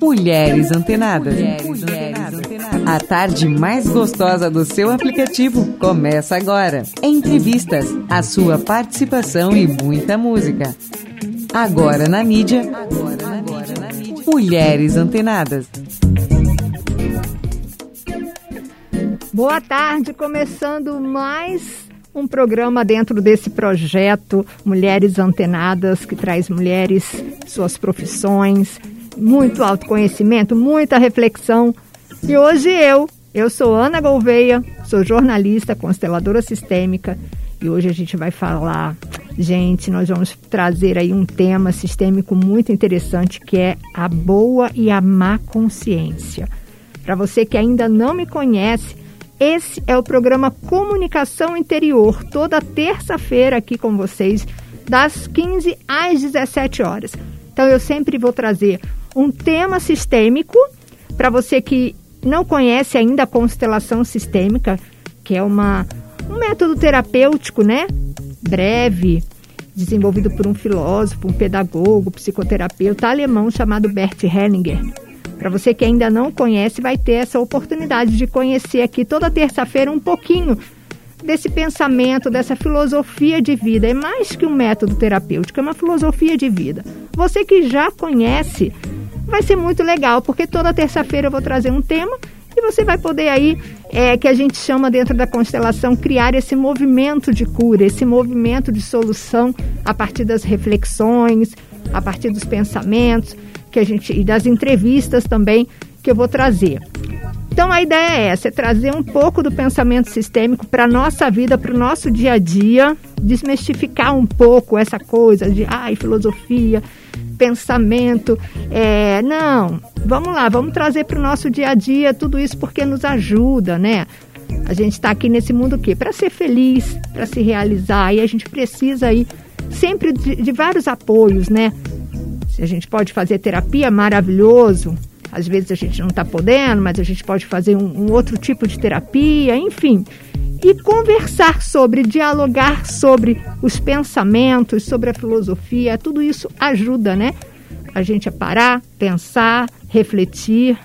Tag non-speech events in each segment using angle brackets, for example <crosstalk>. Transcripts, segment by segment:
Mulheres Antenadas. Mulheres Antenadas. A tarde mais gostosa do seu aplicativo começa agora. Entrevistas, a sua participação e muita música. Agora na mídia. Mulheres Antenadas. Boa tarde, começando mais um programa dentro desse projeto Mulheres Antenadas, que traz mulheres, suas profissões, muito autoconhecimento, muita reflexão. E hoje eu, eu sou Ana Gouveia, sou jornalista, consteladora sistêmica, e hoje a gente vai falar, gente, nós vamos trazer aí um tema sistêmico muito interessante que é a boa e a má consciência. Para você que ainda não me conhece, esse é o programa Comunicação Interior, toda terça-feira aqui com vocês, das 15 às 17 horas. Então eu sempre vou trazer um tema sistêmico para você que não conhece ainda a constelação sistêmica, que é uma, um método terapêutico, né? Breve, desenvolvido por um filósofo, um pedagogo, psicoterapeuta alemão chamado Bert Hellinger. Para você que ainda não conhece, vai ter essa oportunidade de conhecer aqui toda terça-feira um pouquinho desse pensamento, dessa filosofia de vida. É mais que um método terapêutico, é uma filosofia de vida. Você que já conhece, vai ser muito legal, porque toda terça-feira eu vou trazer um tema e você vai poder aí, é, que a gente chama dentro da constelação, criar esse movimento de cura, esse movimento de solução a partir das reflexões, a partir dos pensamentos que a gente e das entrevistas também que eu vou trazer. Então a ideia é essa, é trazer um pouco do pensamento sistêmico para a nossa vida, para o nosso dia a dia, desmistificar um pouco essa coisa de ai, filosofia, pensamento. É, não, vamos lá, vamos trazer para o nosso dia a dia tudo isso porque nos ajuda, né? A gente está aqui nesse mundo o quê? Para ser feliz, para se realizar, e a gente precisa aí sempre de, de vários apoios, né? A gente pode fazer terapia, maravilhoso, às vezes a gente não está podendo, mas a gente pode fazer um, um outro tipo de terapia, enfim. E conversar sobre, dialogar sobre os pensamentos, sobre a filosofia, tudo isso ajuda, né? A gente a parar, pensar, refletir.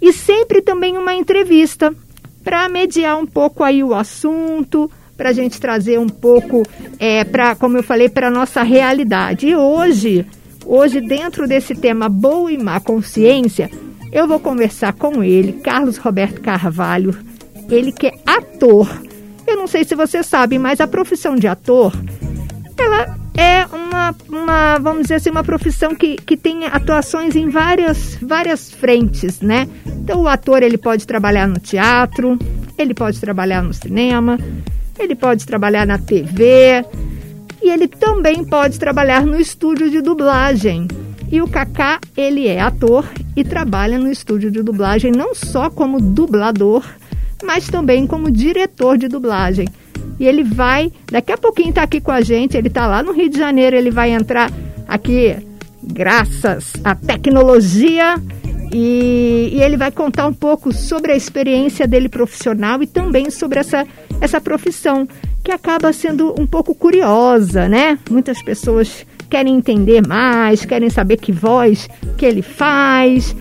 E sempre também uma entrevista para mediar um pouco aí o assunto, para a gente trazer um pouco, é, para, como eu falei, para a nossa realidade. E hoje Hoje, dentro desse tema boa e má consciência, eu vou conversar com ele, Carlos Roberto Carvalho, ele que é ator. Eu não sei se você sabe, mas a profissão de ator, ela é uma, uma vamos dizer assim, uma profissão que, que tem atuações em várias, várias frentes, né? Então, o ator, ele pode trabalhar no teatro, ele pode trabalhar no cinema, ele pode trabalhar na TV, e ele também pode trabalhar no estúdio de dublagem. E o Kaká, ele é ator e trabalha no estúdio de dublagem não só como dublador, mas também como diretor de dublagem. E ele vai, daqui a pouquinho está aqui com a gente, ele está lá no Rio de Janeiro, ele vai entrar aqui graças à tecnologia e, e, ele vai contar um pouco sobre a experiência dele profissional e também sobre essa, essa profissão que acaba sendo um pouco curiosa, né? Muitas pessoas querem entender mais, querem saber que voz que ele faz.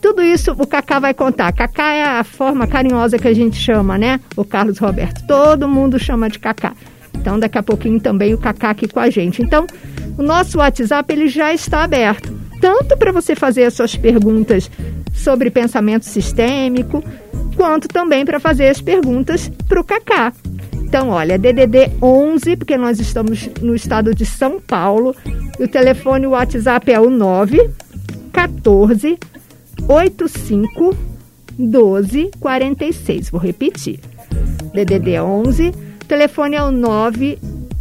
Tudo isso o Cacá vai contar. Cacá é a forma carinhosa que a gente chama, né? O Carlos Roberto. Todo mundo chama de Cacá. Então, daqui a pouquinho também o Cacá aqui com a gente. Então, o nosso WhatsApp ele já está aberto, tanto para você fazer as suas perguntas sobre pensamento sistêmico, quanto também para fazer as perguntas para o Cacá. Então, olha, DDD 11, porque nós estamos no estado de São Paulo. E o telefone o WhatsApp é o 9 14 85 12 46. Vou repetir. DDD 11, o telefone é o 9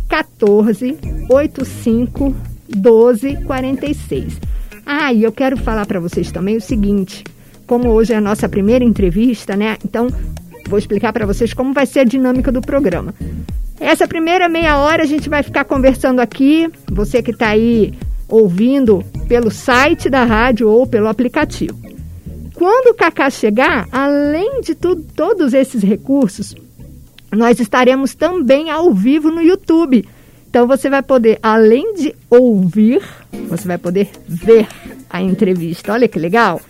14 85 12 46. Ah, e eu quero falar para vocês também o seguinte, como hoje é a nossa primeira entrevista, né? Então, Vou explicar para vocês como vai ser a dinâmica do programa. Essa primeira meia hora a gente vai ficar conversando aqui, você que está aí ouvindo pelo site da rádio ou pelo aplicativo. Quando o Cacá chegar, além de tudo, todos esses recursos, nós estaremos também ao vivo no YouTube. Então você vai poder, além de ouvir, você vai poder ver a entrevista. Olha que legal.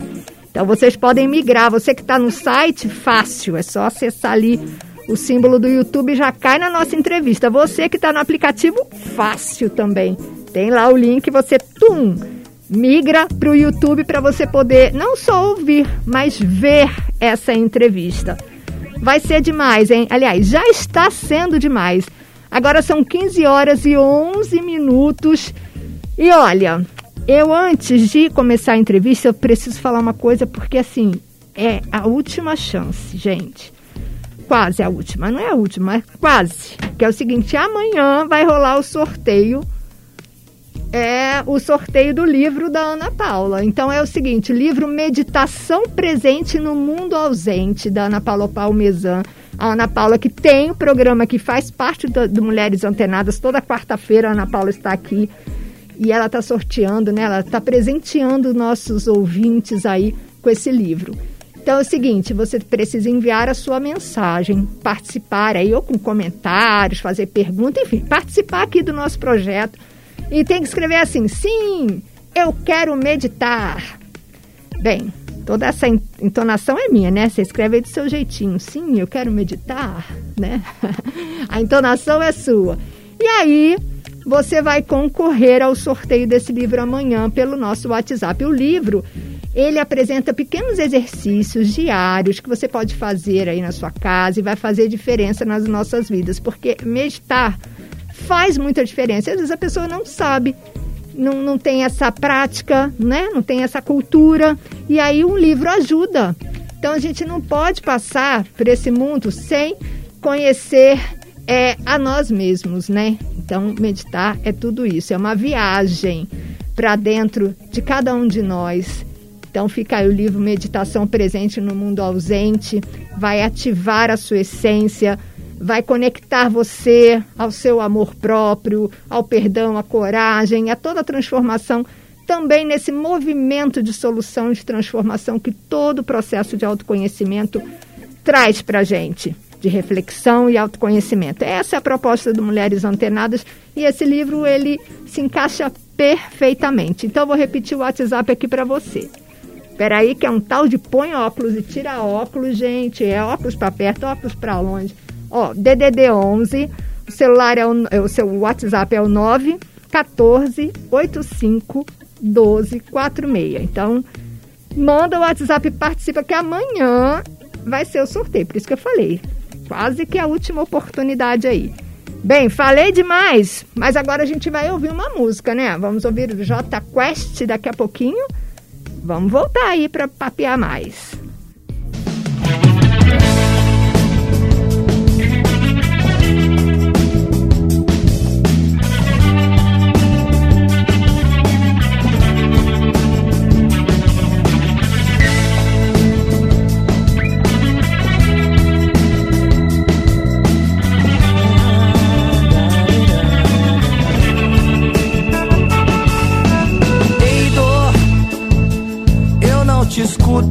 Então vocês podem migrar. Você que está no site, fácil. É só acessar ali o símbolo do YouTube já cai na nossa entrevista. Você que está no aplicativo, fácil também. Tem lá o link, você tum, migra para o YouTube para você poder não só ouvir, mas ver essa entrevista. Vai ser demais, hein? Aliás, já está sendo demais. Agora são 15 horas e 11 minutos. E olha, eu antes de começar a entrevista, eu preciso falar uma coisa, porque assim, é a última chance, gente. Quase a última, não é a última, é quase. Que é o seguinte, amanhã vai rolar o sorteio é o sorteio do livro da Ana Paula. Então é o seguinte, livro Meditação Presente no Mundo Ausente, da Ana Paula Palmesan. A Ana Paula que tem o um programa que faz parte do, do Mulheres Antenadas, toda quarta-feira a Ana Paula está aqui e ela está sorteando, né? Ela está presenteando nossos ouvintes aí com esse livro. Então é o seguinte, você precisa enviar a sua mensagem, participar aí ou com comentários, fazer pergunta, enfim, participar aqui do nosso projeto e tem que escrever assim: sim, eu quero meditar. Bem, toda essa entonação é minha, né? Você escreve aí do seu jeitinho. Sim, eu quero meditar, né? <laughs> A entonação é sua. E aí, você vai concorrer ao sorteio desse livro amanhã pelo nosso WhatsApp. O livro, ele apresenta pequenos exercícios diários que você pode fazer aí na sua casa e vai fazer diferença nas nossas vidas, porque meditar faz muita diferença. Às vezes a pessoa não sabe, não, não tem essa prática, né? não tem essa cultura, e aí um livro ajuda. Então a gente não pode passar por esse mundo sem conhecer é, a nós mesmos, né? Então meditar é tudo isso, é uma viagem para dentro de cada um de nós. Então fica aí o livro Meditação Presente no Mundo Ausente, vai ativar a sua essência, vai conectar você ao seu amor próprio, ao perdão, à coragem, a toda a transformação, também nesse movimento de solução de transformação que todo o processo de autoconhecimento traz para a gente, de reflexão e autoconhecimento. Essa é a proposta do Mulheres Antenadas e esse livro ele se encaixa perfeitamente. Então, vou repetir o WhatsApp aqui para você. Espera aí que é um tal de põe óculos e tira óculos, gente. É óculos para perto, óculos para longe. Ó, DDD 11, o celular é o, é o seu WhatsApp é o 9 14 85 12 46. Então, manda o WhatsApp participa que amanhã vai ser o sorteio. Por isso que eu falei. Quase que a última oportunidade aí. Bem, falei demais, mas agora a gente vai ouvir uma música, né? Vamos ouvir o J Quest daqui a pouquinho. Vamos voltar aí para papear mais.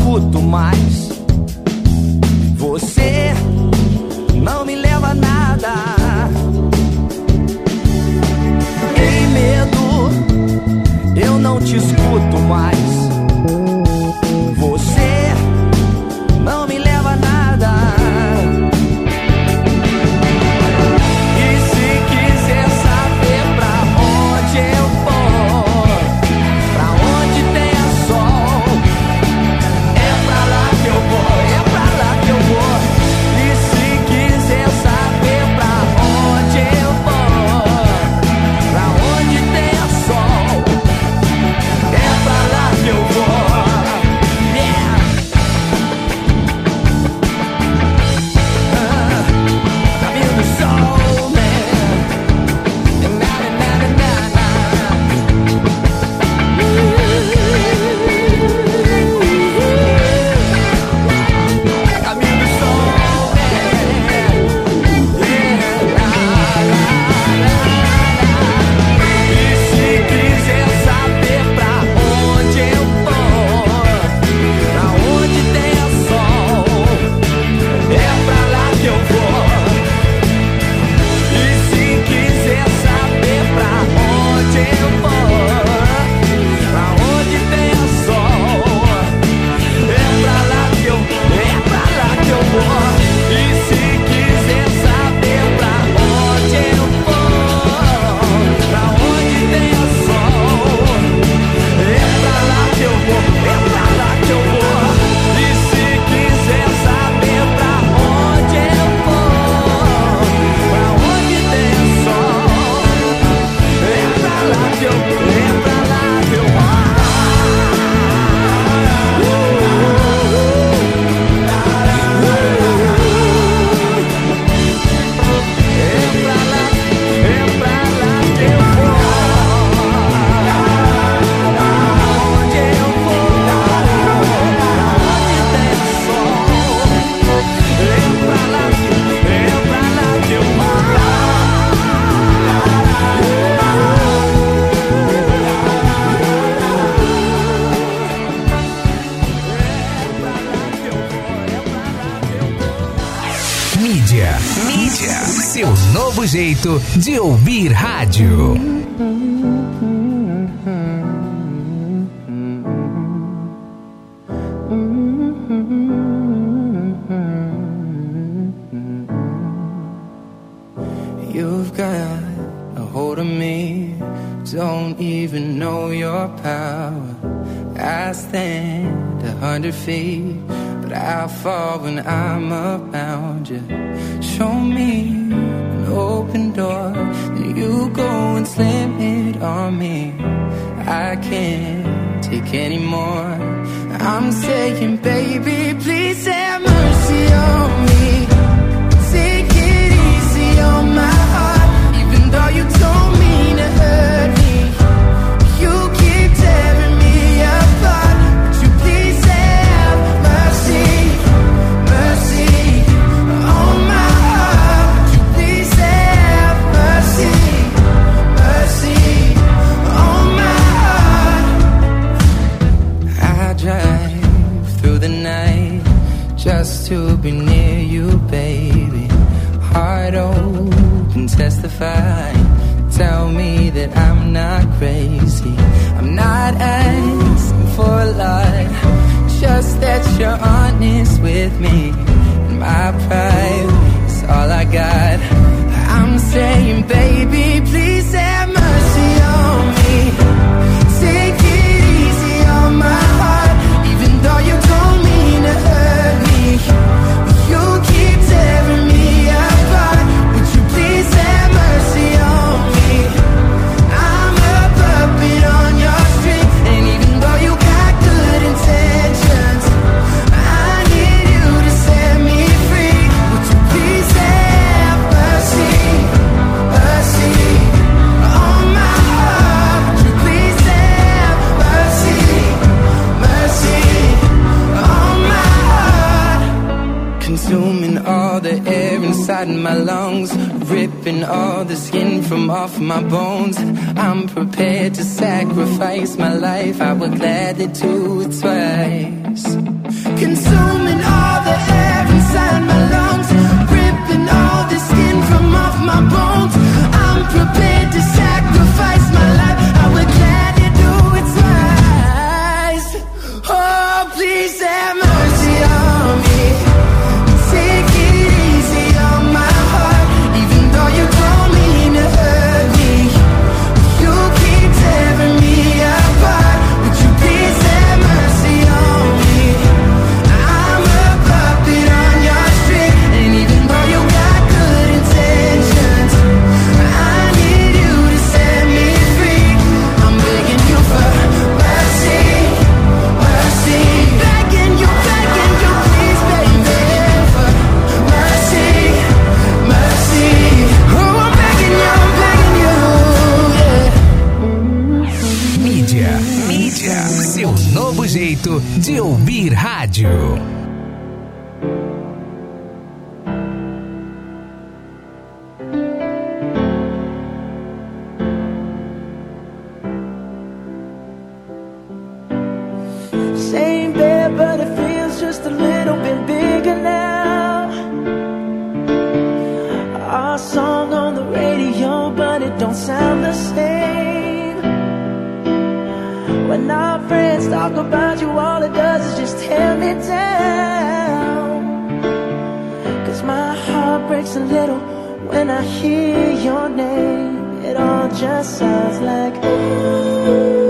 escuto mais. jeito de ouvir rádio. let's talk about you. All it does is just tear me down. Cause my heart breaks a little when I hear your name. It all just sounds like ooh.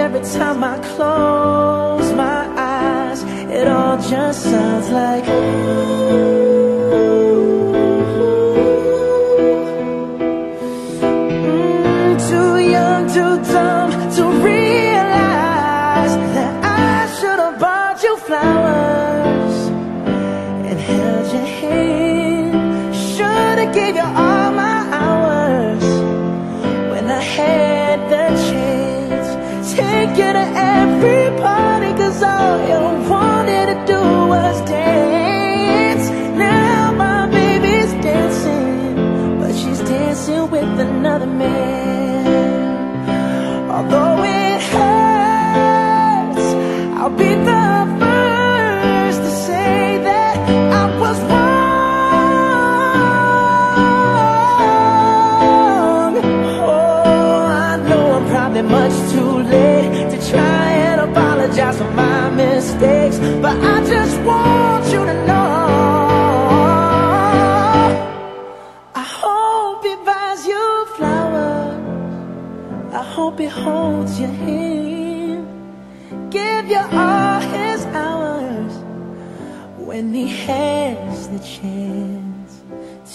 Every time I close my eyes. It all just sounds like Mm, another man. Holds your hand, give you all his hours when he has the chance.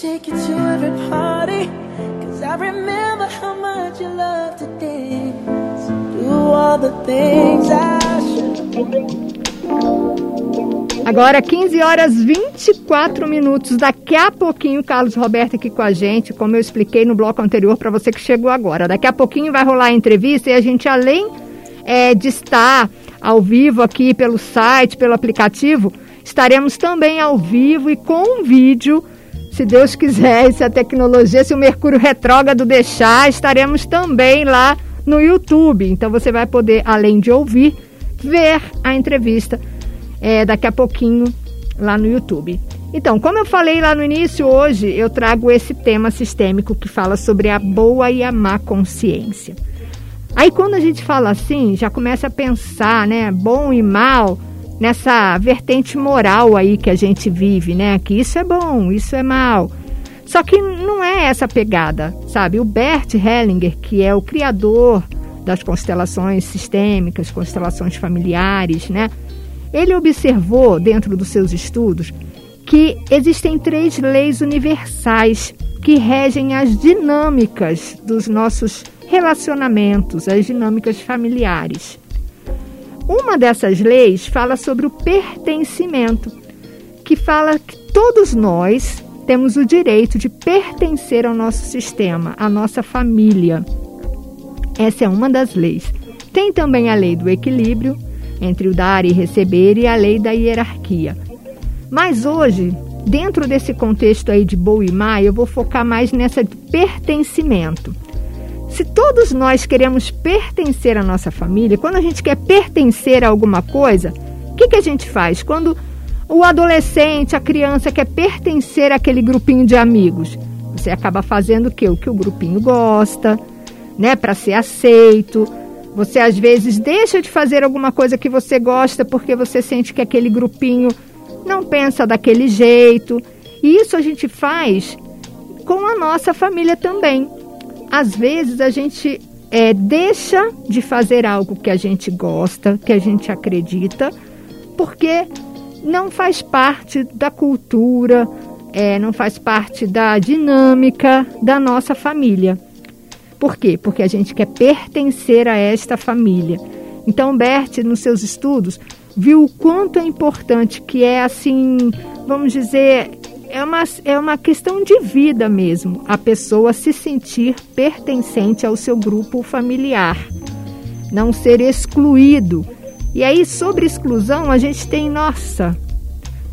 Take you to every party, cause I remember how much you love to dance. Do all the things I should. Agora 15 horas 24 minutos. Daqui a pouquinho, Carlos Roberto aqui com a gente, como eu expliquei no bloco anterior para você que chegou agora. Daqui a pouquinho vai rolar a entrevista e a gente, além é, de estar ao vivo aqui pelo site, pelo aplicativo, estaremos também ao vivo e com um vídeo. Se Deus quiser, <laughs> se a tecnologia, se o Mercúrio retrógrado deixar, estaremos também lá no YouTube. Então você vai poder, além de ouvir, ver a entrevista é, daqui a pouquinho lá no YouTube. Então, como eu falei lá no início, hoje eu trago esse tema sistêmico que fala sobre a boa e a má consciência. Aí quando a gente fala assim, já começa a pensar, né, bom e mal, nessa vertente moral aí que a gente vive, né, que isso é bom, isso é mal. Só que não é essa pegada, sabe? O Bert Hellinger, que é o criador das constelações sistêmicas, constelações familiares, né? Ele observou, dentro dos seus estudos, que existem três leis universais que regem as dinâmicas dos nossos relacionamentos, as dinâmicas familiares. Uma dessas leis fala sobre o pertencimento, que fala que todos nós temos o direito de pertencer ao nosso sistema, à nossa família. Essa é uma das leis. Tem também a lei do equilíbrio entre o dar e receber e a lei da hierarquia. Mas hoje, dentro desse contexto aí de boa e má, eu vou focar mais nessa de pertencimento. Se todos nós queremos pertencer à nossa família, quando a gente quer pertencer a alguma coisa, o que, que a gente faz? Quando o adolescente, a criança quer pertencer àquele grupinho de amigos, você acaba fazendo o que? O que o grupinho gosta, né? Para ser aceito. Você às vezes deixa de fazer alguma coisa que você gosta porque você sente que aquele grupinho não pensa daquele jeito. E isso a gente faz com a nossa família também. Às vezes a gente é, deixa de fazer algo que a gente gosta, que a gente acredita, porque não faz parte da cultura, é, não faz parte da dinâmica da nossa família. Por quê? Porque a gente quer pertencer a esta família. Então, Bert, nos seus estudos, viu o quanto é importante que é assim, vamos dizer, é uma, é uma questão de vida mesmo, a pessoa se sentir pertencente ao seu grupo familiar, não ser excluído. E aí, sobre exclusão, a gente tem, nossa,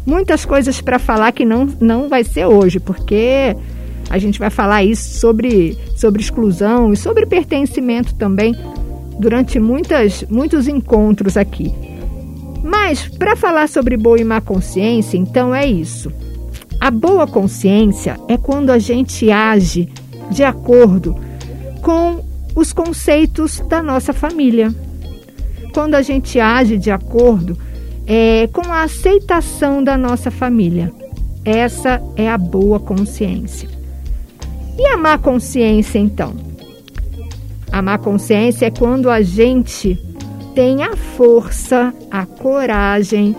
muitas coisas para falar que não, não vai ser hoje, porque a gente vai falar isso sobre, sobre exclusão e sobre pertencimento também durante muitas, muitos encontros aqui. Mas, para falar sobre boa e má consciência, então é isso. A boa consciência é quando a gente age de acordo com os conceitos da nossa família. Quando a gente age de acordo é, com a aceitação da nossa família. Essa é a boa consciência. E a má consciência, então? A má consciência é quando a gente tem a força, a coragem,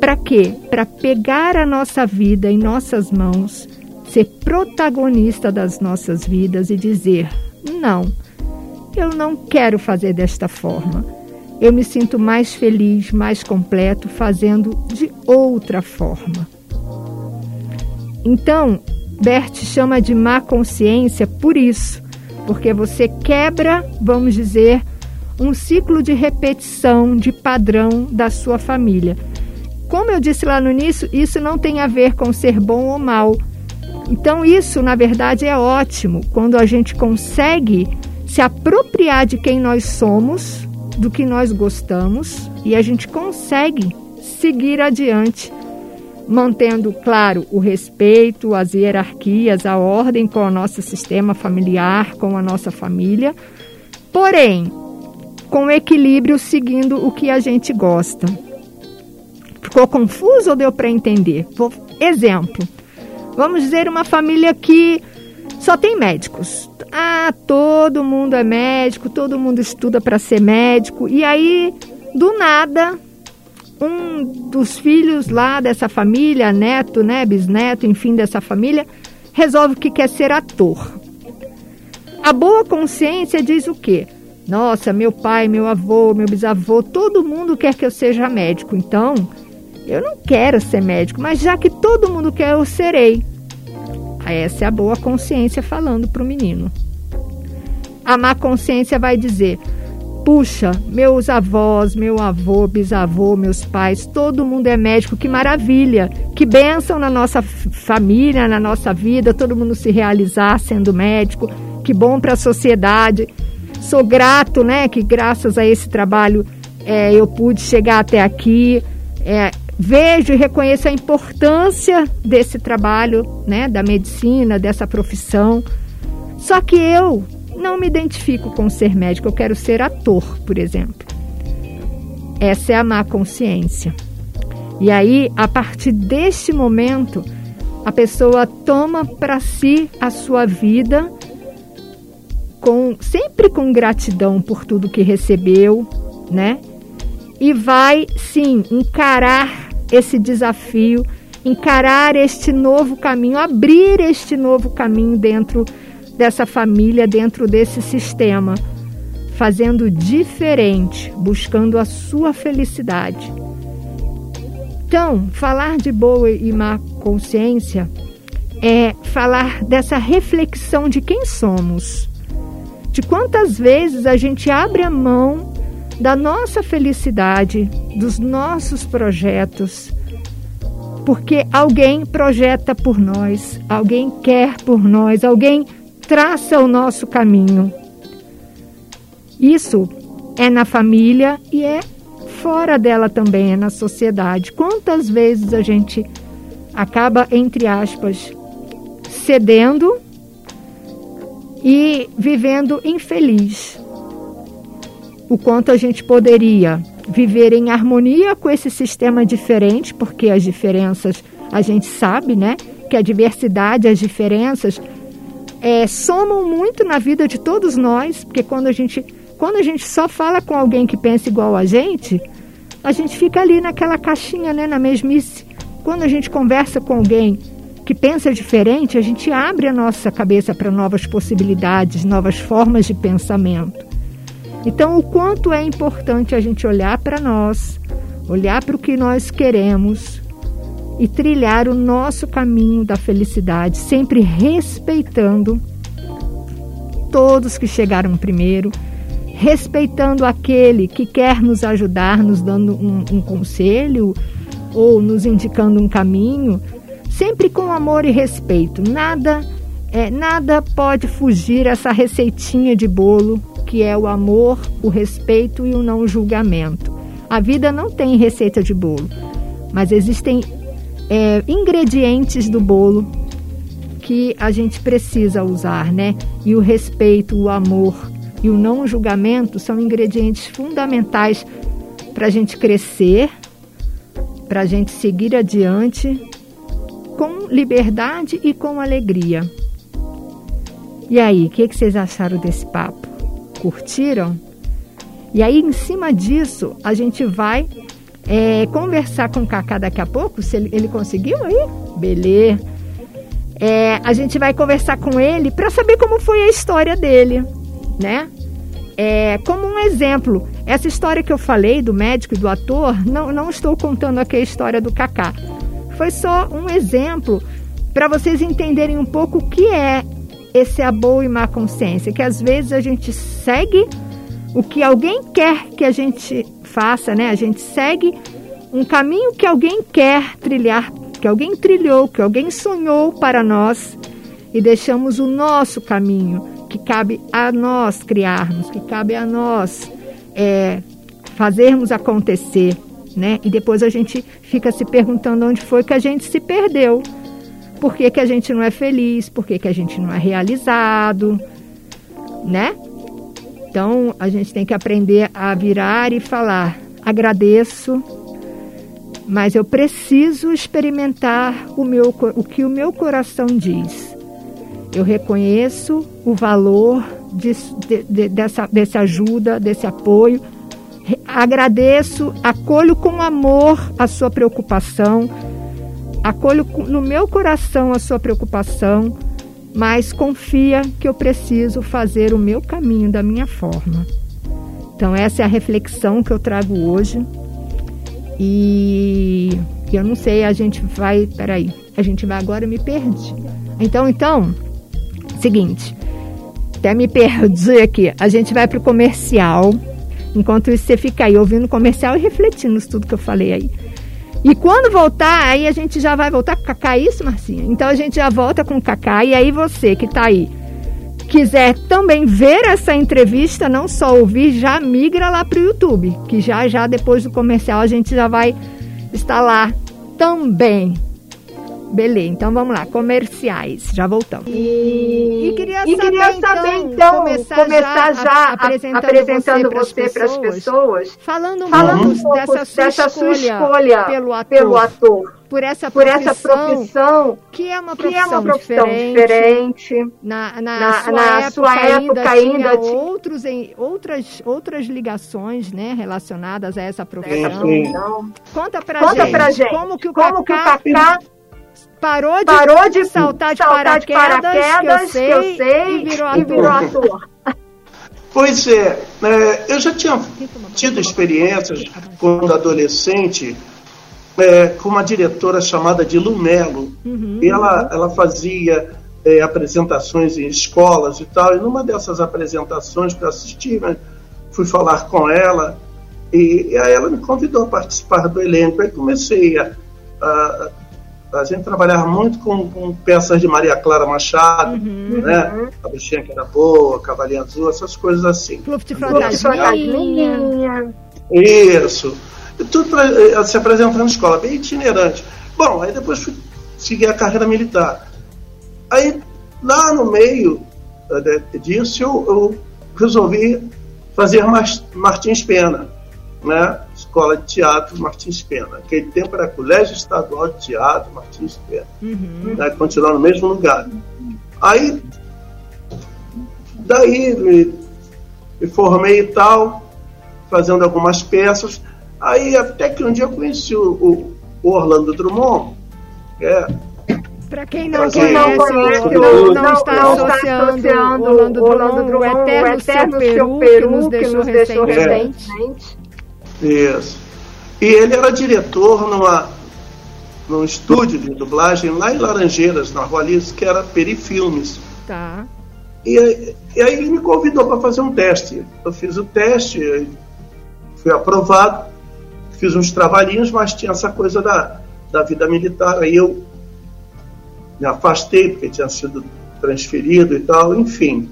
para quê? Para pegar a nossa vida em nossas mãos, ser protagonista das nossas vidas e dizer: não, eu não quero fazer desta forma. Eu me sinto mais feliz, mais completo fazendo de outra forma. Então, Bert chama de má consciência por isso, porque você quebra, vamos dizer, um ciclo de repetição, de padrão da sua família. Como eu disse lá no início, isso não tem a ver com ser bom ou mal. Então, isso, na verdade, é ótimo quando a gente consegue se apropriar de quem nós somos, do que nós gostamos, e a gente consegue seguir adiante mantendo, claro, o respeito, as hierarquias, a ordem com o nosso sistema familiar, com a nossa família, porém, com equilíbrio, seguindo o que a gente gosta. Ficou confuso ou deu para entender? Vou, exemplo, vamos dizer uma família que só tem médicos. Ah, todo mundo é médico, todo mundo estuda para ser médico, e aí, do nada, um dos filhos lá dessa família, neto, né, bisneto, enfim, dessa família, resolve que quer ser ator. A boa consciência diz o quê? Nossa, meu pai, meu avô, meu bisavô, todo mundo quer que eu seja médico. Então, eu não quero ser médico, mas já que todo mundo quer, eu serei. Essa é a boa consciência falando para o menino. A má consciência vai dizer: Puxa, meus avós, meu avô, bisavô, meus pais, todo mundo é médico, que maravilha, que bênção na nossa família, na nossa vida, todo mundo se realizar sendo médico, que bom para a sociedade. Sou grato, né, que graças a esse trabalho é, eu pude chegar até aqui. É, vejo e reconheço a importância desse trabalho, né, da medicina, dessa profissão. Só que eu não me identifico com ser médico, eu quero ser ator, por exemplo. Essa é a má consciência. E aí, a partir deste momento, a pessoa toma para si a sua vida com sempre com gratidão por tudo que recebeu, né? E vai sim encarar esse desafio, encarar este novo caminho, abrir este novo caminho dentro dessa família dentro desse sistema, fazendo diferente, buscando a sua felicidade. Então, falar de boa e má consciência é falar dessa reflexão de quem somos, de quantas vezes a gente abre a mão da nossa felicidade, dos nossos projetos, porque alguém projeta por nós, alguém quer por nós, alguém traça o nosso caminho. Isso é na família e é fora dela também, é na sociedade. Quantas vezes a gente acaba, entre aspas, cedendo e vivendo infeliz? O quanto a gente poderia viver em harmonia com esse sistema diferente, porque as diferenças a gente sabe, né? Que a diversidade, as diferenças é, somam muito na vida de todos nós, porque quando a gente quando a gente só fala com alguém que pensa igual a gente, a gente fica ali naquela caixinha, né, na mesmice. Quando a gente conversa com alguém que pensa diferente, a gente abre a nossa cabeça para novas possibilidades, novas formas de pensamento. Então, o quanto é importante a gente olhar para nós, olhar para o que nós queremos, e trilhar o nosso caminho da felicidade, sempre respeitando todos que chegaram primeiro, respeitando aquele que quer nos ajudar, nos dando um, um conselho ou nos indicando um caminho, sempre com amor e respeito. Nada é, nada pode fugir essa receitinha de bolo que é o amor, o respeito e o não julgamento. A vida não tem receita de bolo, mas existem é, ingredientes do bolo que a gente precisa usar, né? E o respeito, o amor e o não julgamento são ingredientes fundamentais para a gente crescer, para a gente seguir adiante com liberdade e com alegria. E aí, o que, que vocês acharam desse papo? Curtiram? E aí, em cima disso, a gente vai é, conversar com o Kaká daqui a pouco, se ele, ele conseguiu aí? Beleza. É, a gente vai conversar com ele para saber como foi a história dele, né? É, como um exemplo, essa história que eu falei do médico e do ator, não, não estou contando aqui a história do Kaká. Foi só um exemplo para vocês entenderem um pouco o que é esse a boa e má consciência, que às vezes a gente segue o que alguém quer que a gente faça, né? A gente segue um caminho que alguém quer trilhar, que alguém trilhou, que alguém sonhou para nós e deixamos o nosso caminho, que cabe a nós criarmos, que cabe a nós é, fazermos acontecer, né? E depois a gente fica se perguntando onde foi que a gente se perdeu. Por que, que a gente não é feliz? Por que, que a gente não é realizado? Né? Então, a gente tem que aprender a virar e falar: agradeço, mas eu preciso experimentar o, meu, o que o meu coração diz. Eu reconheço o valor de, de, de, dessa, dessa ajuda, desse apoio. Agradeço, acolho com amor a sua preocupação, acolho no meu coração a sua preocupação mas confia que eu preciso fazer o meu caminho da minha forma. Então, essa é a reflexão que eu trago hoje. E eu não sei, a gente vai. Peraí, a gente vai agora, eu me perdi. Então, então, seguinte, até me perdi aqui. A gente vai para o comercial. Enquanto isso, você fica aí ouvindo o comercial e refletindo tudo que eu falei aí. E quando voltar, aí a gente já vai voltar com Cacá, é isso, Marcinha? Então a gente já volta com Cacá. E aí você que está aí, quiser também ver essa entrevista, não só ouvir, já migra lá para o YouTube. Que já já depois do comercial a gente já vai estar lá também. Beleza, então vamos lá, comerciais, já voltamos. E, e queria, e saber, queria saber, então, então começar, começar, já, já apresentando, apresentando, você para as pessoas, pessoas, falando, falando um pouco dessa, sua, dessa escolha sua escolha pelo ator. Pelo ator por essa por profissão, essa profissão que é uma profissão, é uma profissão diferente, diferente. Na, na, na, sua, na época, sua época ainda, ainda tinha outros, em, outras, outras ligações né, relacionadas a essa profissão. Então, conta pra Conta gente, pra gente como que o como Cacá, que o Cacá Parou de, Parou de saltar de saltar paraquedas, de paraquedas que, eu sei, que eu sei e virou ator. E virou ator. Pois é, é, eu já tinha tido experiências quando adolescente é, com uma diretora chamada de Lumelo. Uhum, e ela, ela fazia é, apresentações em escolas e tal. E numa dessas apresentações que eu assisti, né, fui falar com ela e, e, aí ela me convidou a participar do elenco. Aí comecei a, a a gente trabalhava muito com, com peças de Maria Clara Machado, uhum, né? Uhum. A bichinha que era boa, Cavalinha Azul, essas coisas assim. Clube de Fantasminha. Isso. Tudo pra, eh, se apresentando na escola, bem itinerante. Bom, aí depois fui seguir a carreira militar. Aí, lá no meio uh, disso, eu, eu, resolvi fazer Martins Pena, né? Escola de Teatro Martins Pena. Naquele tempo era Colégio Estadual de Teatro Martins Pena. Uhum. Né? Continuar no mesmo lugar. Aí, daí me, me formei e tal, fazendo algumas peças. Aí até que um dia eu conheci o, o, o Orlando Drummond, que é para quem não conhece, não, conhece, não, não, está não associando, associando Orlando Drummond, o eterno, o eterno seu Peru, que nos deixou, que nos deixou recentemente. Isso. E ele era diretor numa, num estúdio de dublagem lá em Laranjeiras, na Rua Liz, que era Perifilmes. Tá. E, e aí ele me convidou para fazer um teste. Eu fiz o teste, fui aprovado, fiz uns trabalhinhos, mas tinha essa coisa da, da vida militar. Aí eu me afastei, porque tinha sido transferido e tal, enfim.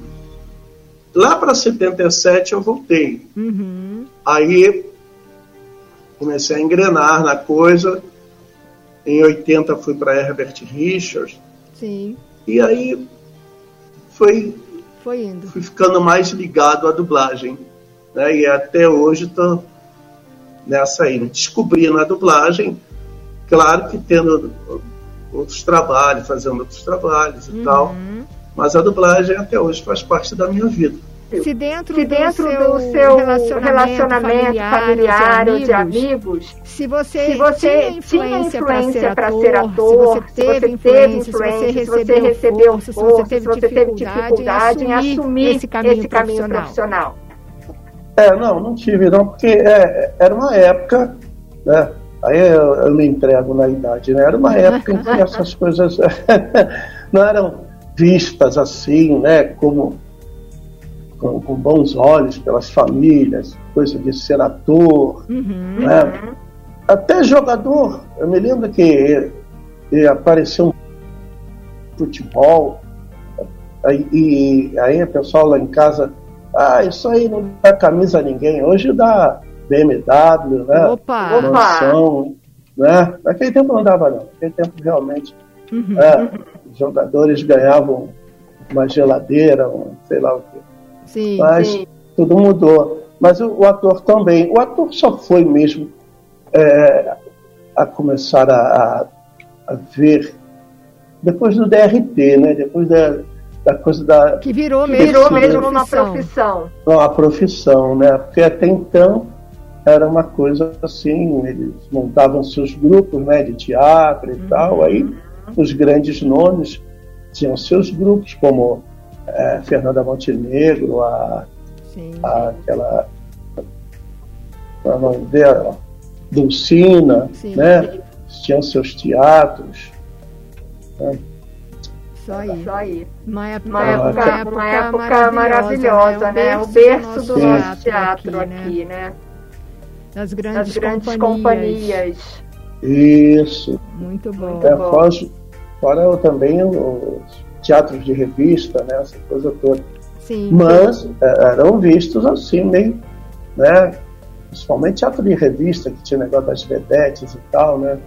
Lá para 77 eu voltei. Uhum. Aí comecei a engrenar na coisa. Em 80 fui para Herbert Richards. Sim. E aí foi, foi indo. fui ficando mais ligado à dublagem. Né? E até hoje estou nessa aí, descobrindo a dublagem. Claro que tendo outros trabalhos, fazendo outros trabalhos e uhum. tal. Mas a dublagem até hoje faz parte da minha vida. Se dentro, se dentro do, seu do seu relacionamento, relacionamento familiar, ou de amigos, se você, se você tinha influência para ser, ser ator, se você teve influência, se você recebeu força, se você teve, se você teve dificuldade em assumir esse caminho, esse caminho profissional. É, não, não tive não, porque é, era uma época, né, aí eu, eu me entrego na idade, né, era uma época em que essas <laughs> coisas <laughs> não eram vistas assim, né, como com, com, bons olhos pelas famílias, coisa de ser ator, uhum. né? até jogador. Eu me lembro que apareceu um futebol aí, e aí o pessoal lá em casa, ah, isso aí não dá camisa a ninguém. Hoje dá BMW, né? Opa! Mansão, né? Naquele tempo não dava não. Naquele tempo realmente uhum. é, os jogadores ganhavam uma geladeira, um, sei lá o quê. Sim, Mas sim. tudo mudou. Mas o, o, ator também. O ator só foi mesmo é, a começar a, a, a, ver depois do DRT, né? Depois da, da coisa da. Que virou mesmo, virou mesmo uma profissão. Uma profissão, né? Porque até então era uma coisa assim, eles montavam seus grupos né, de teatro e uhum. tal, aí os grandes nomes tinham seus grupos, como é, Fernanda Montenegro, a, a aquela a nome dela, Dulcina, Sim. né? Tinham seus teatros. Né? Isso aí. Isso aí. Uma época, uma época, uma época, uma época maravilhosa, né? O berço do nosso teatro aqui, aqui né? Das grandes, das grandes companhias. companhias. Isso. Muito bom. É, fora, fora também os teatros de revista, né, essa coisa toda. Sim. Mas é, eram vistos assim, meio, né, principalmente teatro de revista, que tinha negócio das vedetes e tal, né,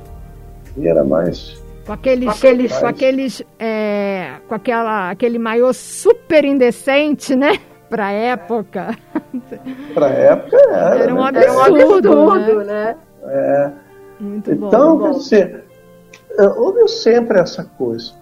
e era mais... Com aqueles, com aqueles, mais... com aqueles, é, com aquela, aquele maiô super indecente, né? <laughs> Pra época. Pra época era. Era um né? absurdo, era um absurdo né? né? É. Muito então, bom. quer dizer, houve sempre essa coisa.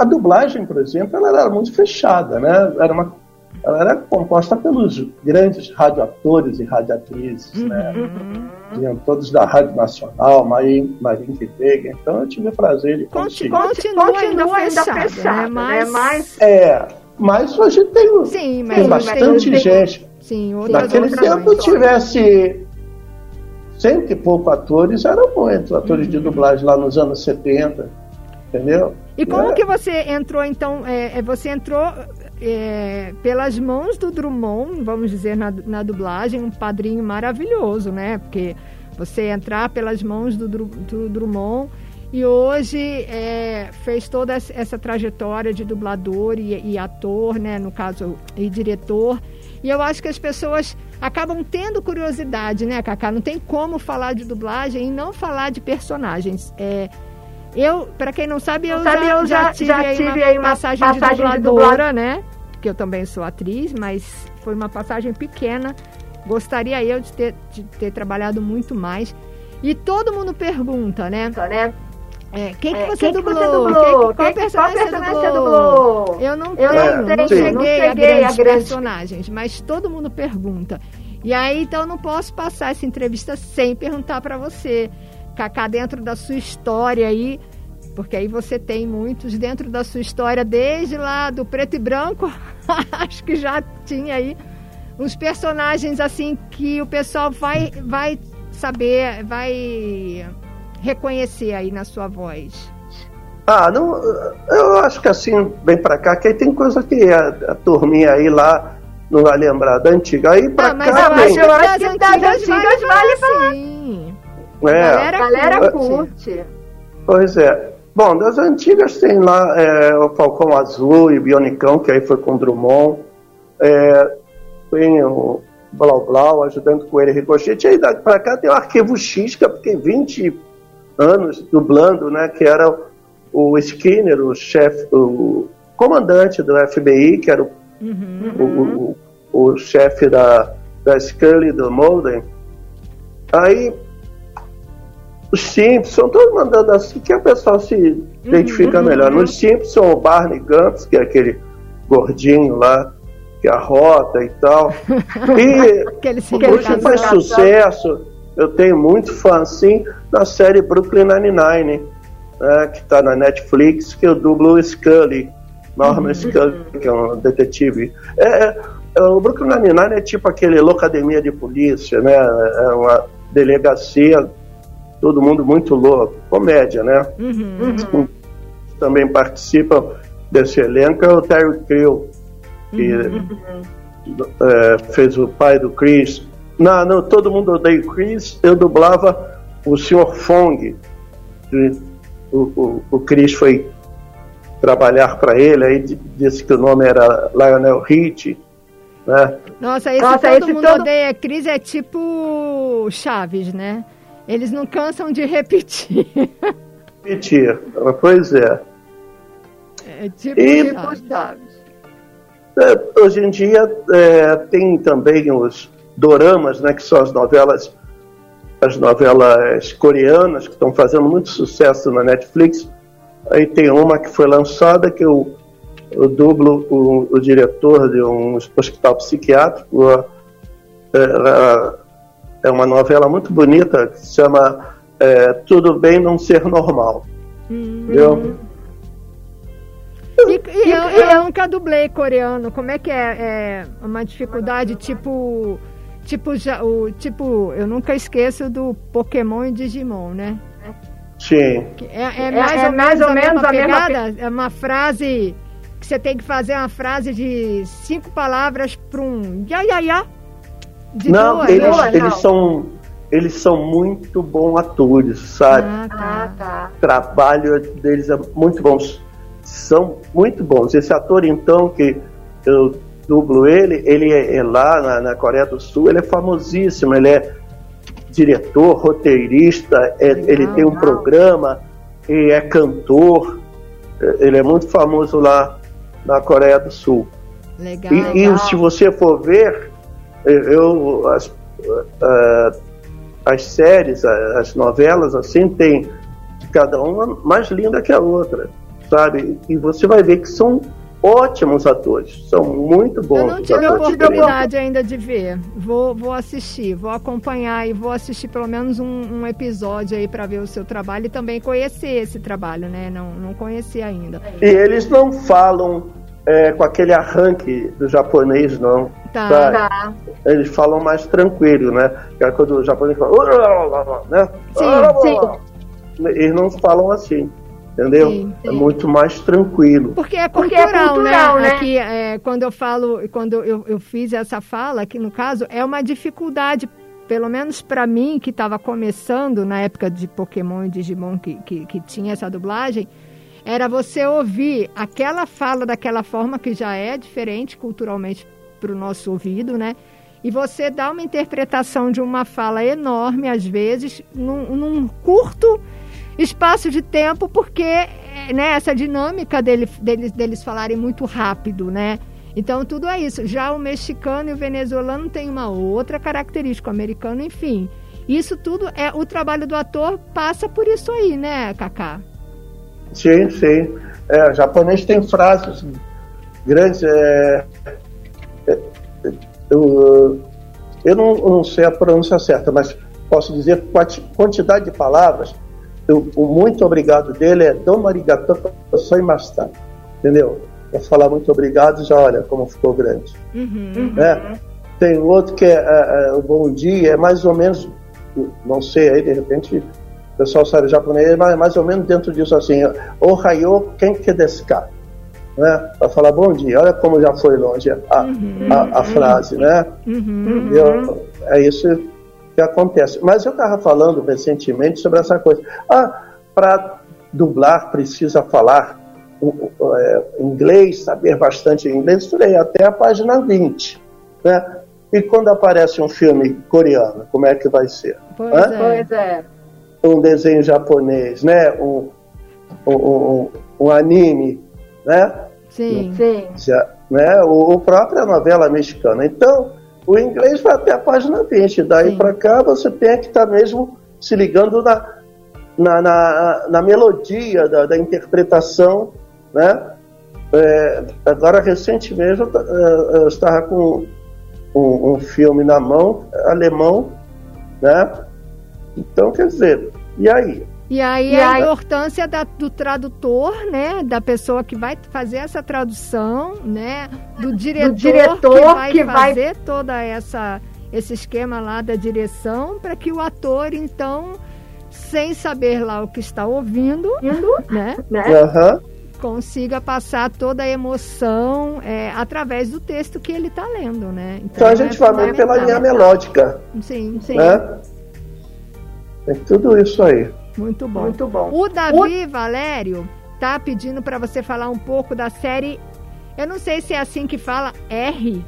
A dublagem, por exemplo, ela era muito fechada, né? Era uma, ela era composta pelos grandes radioatores e radioatrizes, né? uhum. né? Tinham todos da Rádio Nacional, Marim, Marim Veiga. Então eu tive o prazer de conseguir. Continua, continua ainda fechada, fechada né? Mas... mas... É, mas hoje tem, Sim, mas tem bastante tem, gente. Sim, Naquele tempo tivesse cento e pouco atores, eram muitos atores uhum. de dublagem lá nos anos 70 entendeu? E como é. que você entrou, então, é, é, você entrou é, pelas mãos do Drummond, vamos dizer, na, na dublagem, um padrinho maravilhoso, né? Porque você entrar pelas mãos do, do Drummond e hoje é, fez toda essa trajetória de dublador e, e, ator, né, no caso, e diretor. E eu acho que as pessoas acabam tendo curiosidade, né, Cacá? Não tem como falar de dublagem e não falar de personagens. É, eu, para quem não sabe, eu, sabe, já, eu já, tive, já tive aí, uma, aí uma passagem, passagem, de dubladora, de né? Que eu também sou atriz, mas foi uma passagem pequena. Gostaria eu de ter, de ter trabalhado muito mais. E todo mundo pergunta, né? né? É, quem que é, você, quem dublou? Que você dublou? Quem, qual, personagem, qual personagem você dublou? dublou? Eu não tenho, eu não, não, cheguei, não cheguei a, grandes a grandes personagens, mas todo mundo pergunta. E aí, então, eu não posso passar essa entrevista sem perguntar para você. Cacá, dentro da sua história aí, porque aí você tem muitos dentro da sua história, desde lá do preto e branco, <laughs> acho que já tinha aí uns personagens assim que o pessoal vai, vai saber, vai reconhecer aí na sua voz. Ah, não, eu acho que assim, bem para cá, que aí tem coisa que a, a turminha aí lá não vai lembrar da antiga. Aí para cá. Mas eu acho, eu acho que das antigas, antigas vale falar. É, galera, galera curte. Pois é. Bom, das antigas tem lá é, o Falcão Azul e o Bionicão, que aí foi com o Drummond. É, tem o Blau Blau ajudando com ele Ricochete. Aí para cá tem o Arquivo X, que eu fiquei 20 anos dublando, né? Que era o Skinner, o chefe, o comandante do FBI, que era o, uhum. o, o, o chefe da, da Scully do Molden. Aí os Simpsons, todo mandando assim que o pessoal se identifica uhum, melhor. Uhum. Nos Simpsons, o Barney Gantz, que é aquele gordinho lá, que arrota e tal. <laughs> E hoje faz sucesso. Eu tenho muito fã, assim, na série Brooklyn Nine-Nine, né, que está na Netflix, que eu dublo o Scully, Norman uhum. Scully, que é um detetive. É, é, é o Brooklyn Nine-Nine é tipo aquele locademia de polícia, né? É uma delegacia, todo mundo muito louco. Comédia, né? Uhum. uhum. Também participam desse elenco é o Terry Crew, que uhum. é, fez o pai do Chris. Não, não, todo mundo odeia o Chris. Eu dublava o Sr. Fong. O, o, o Chris foi trabalhar para ele, aí disse que o nome era Lionel Hitch. Né? Nossa, esse Nossa, todo esse mundo todo... odeia Chris é tipo Chaves, né? Eles não cansam de repetir. <laughs> Repetir, pois é. É tipo e. É, hoje em dia é, tem também os doramas, né, que são as novelas, as novelas coreanas que estão fazendo muito sucesso na Netflix. Aí tem uma que foi lançada que eu, eu dublo o, o diretor de um hospital psiquiátrico. É, é uma novela muito bonita que se chama é, Tudo Bem Não Ser Normal. Uhum. Entendeu? E, e eu, eu, nunca dublei coreano. Como é que é? É uma dificuldade tipo. Tipo, já, o, tipo, eu nunca esqueço do Pokémon e Digimon, né? Sim. É, é, mais, é, ou, mais ou menos a mesma pegada. É uma frase que você tem que fazer uma frase de cinco palavras para um ya ya ya. De não, duas, eles, não. eles são eles são muito bons atores, sabe? Ah, tá. tá. O trabalho deles é muito bom são muito bons. Esse ator, então, que eu dublo ele, ele é, é lá na, na, Coreia do Sul, ele é famosíssimo, ele é diretor, roteirista, é, ele tem um programa, e é cantor, é, ele é muito famoso lá na Coreia do Sul. Legal, e, legal. e se você for ver, eu, as, uh, as séries, as novelas, assim, tem cada uma mais linda que a outra sabe? E você vai ver que são ótimos atores, são muito bons. Eu não tive a oportunidade ainda de ver. Vou, vou assistir, vou acompanhar e vou assistir pelo menos um, um episódio aí para ver o seu trabalho e também conhecer esse trabalho, né? Não, não conheci ainda. E eles não falam é, com aquele arranque do japonês, não. Tá. tá. Eles falam mais tranquilo, né? Que é quando o japonês fala, né? Sim, sim. Eles não falam assim entendeu? Sim, sim. É muito mais tranquilo. Porque é cultural, Porque é cultural né? né? Aqui, é, quando eu falo, quando eu, eu fiz essa fala, aqui no caso, é uma dificuldade, pelo menos para mim, que estava começando na época de Pokémon e Digimon, que, que, que tinha essa dublagem, era você ouvir aquela fala daquela forma que já é diferente culturalmente para o nosso ouvido, né? E você dá uma interpretação de uma fala enorme, às vezes, num, num curto espaço de tempo, porque eh, né, essa dinâmica dele, deles, deles falarem muito rápido, né? Então tudo é isso. Já o mexicano e o venezuelano tem uma outra característica, o americano, enfim. Isso tudo é o trabalho do ator passa por isso aí, né, Kaká? Sim, sim. É, o japonês tem frases grandes. É, é, eu, eu não, eu não sei a pronúncia certa, mas posso dizer quantidade de palavras o muito obrigado dele é Dom Arigato Soimashita. Entendeu? Para falar muito obrigado, já olha como ficou grande. Uhum, né? Tem outro que é, é, é, o bom dia, é mais ou menos, não sei, aí de repente pessoal sabe japonês, mas mais ou menos dentro disso assim, Ohayo Kenke desu ka? Né? Para falar bom dia, olha como já foi longe a, uhum, a, a frase, né? Uhum, Eu, é isso que acontece. Mas eu estava falando recentemente sobre essa coisa. Ah, para dublar precisa falar é, inglês, saber bastante inglês, estudei até a página 20. Né? E quando aparece um filme coreano, como é que vai ser? Pois, é. pois é. Um desenho japonês, né? Um, um, um, um anime, né? Sim, sim. Já, né? O, o própria novela mexicana. Então, o inglês vai até a página 20. Daí para cá você tem que estar tá mesmo se ligando na, na, na, na melodia da, da, interpretação, né? É, agora, recentemente, eu, eu estava com um, um, filme na mão, alemão, né? Então, quer dizer, e aí? E aí e a aí... importância da, do tradutor, né? Da pessoa que vai fazer essa tradução, né? Do diretor, do diretor que vai que fazer vai... toda essa esse esquema lá da direção para que o ator então sem saber lá o que está ouvindo, né? né? Uhum. Consiga passar toda a emoção é, através do texto que ele está lendo, né? Então, então a gente é vai muito pela linha melódica. Sim, sim. Né? É tudo isso aí. Muito bom. Muito bom. O Davi o... Valério tá pedindo para você falar um pouco da série. Eu não sei se é assim que fala R.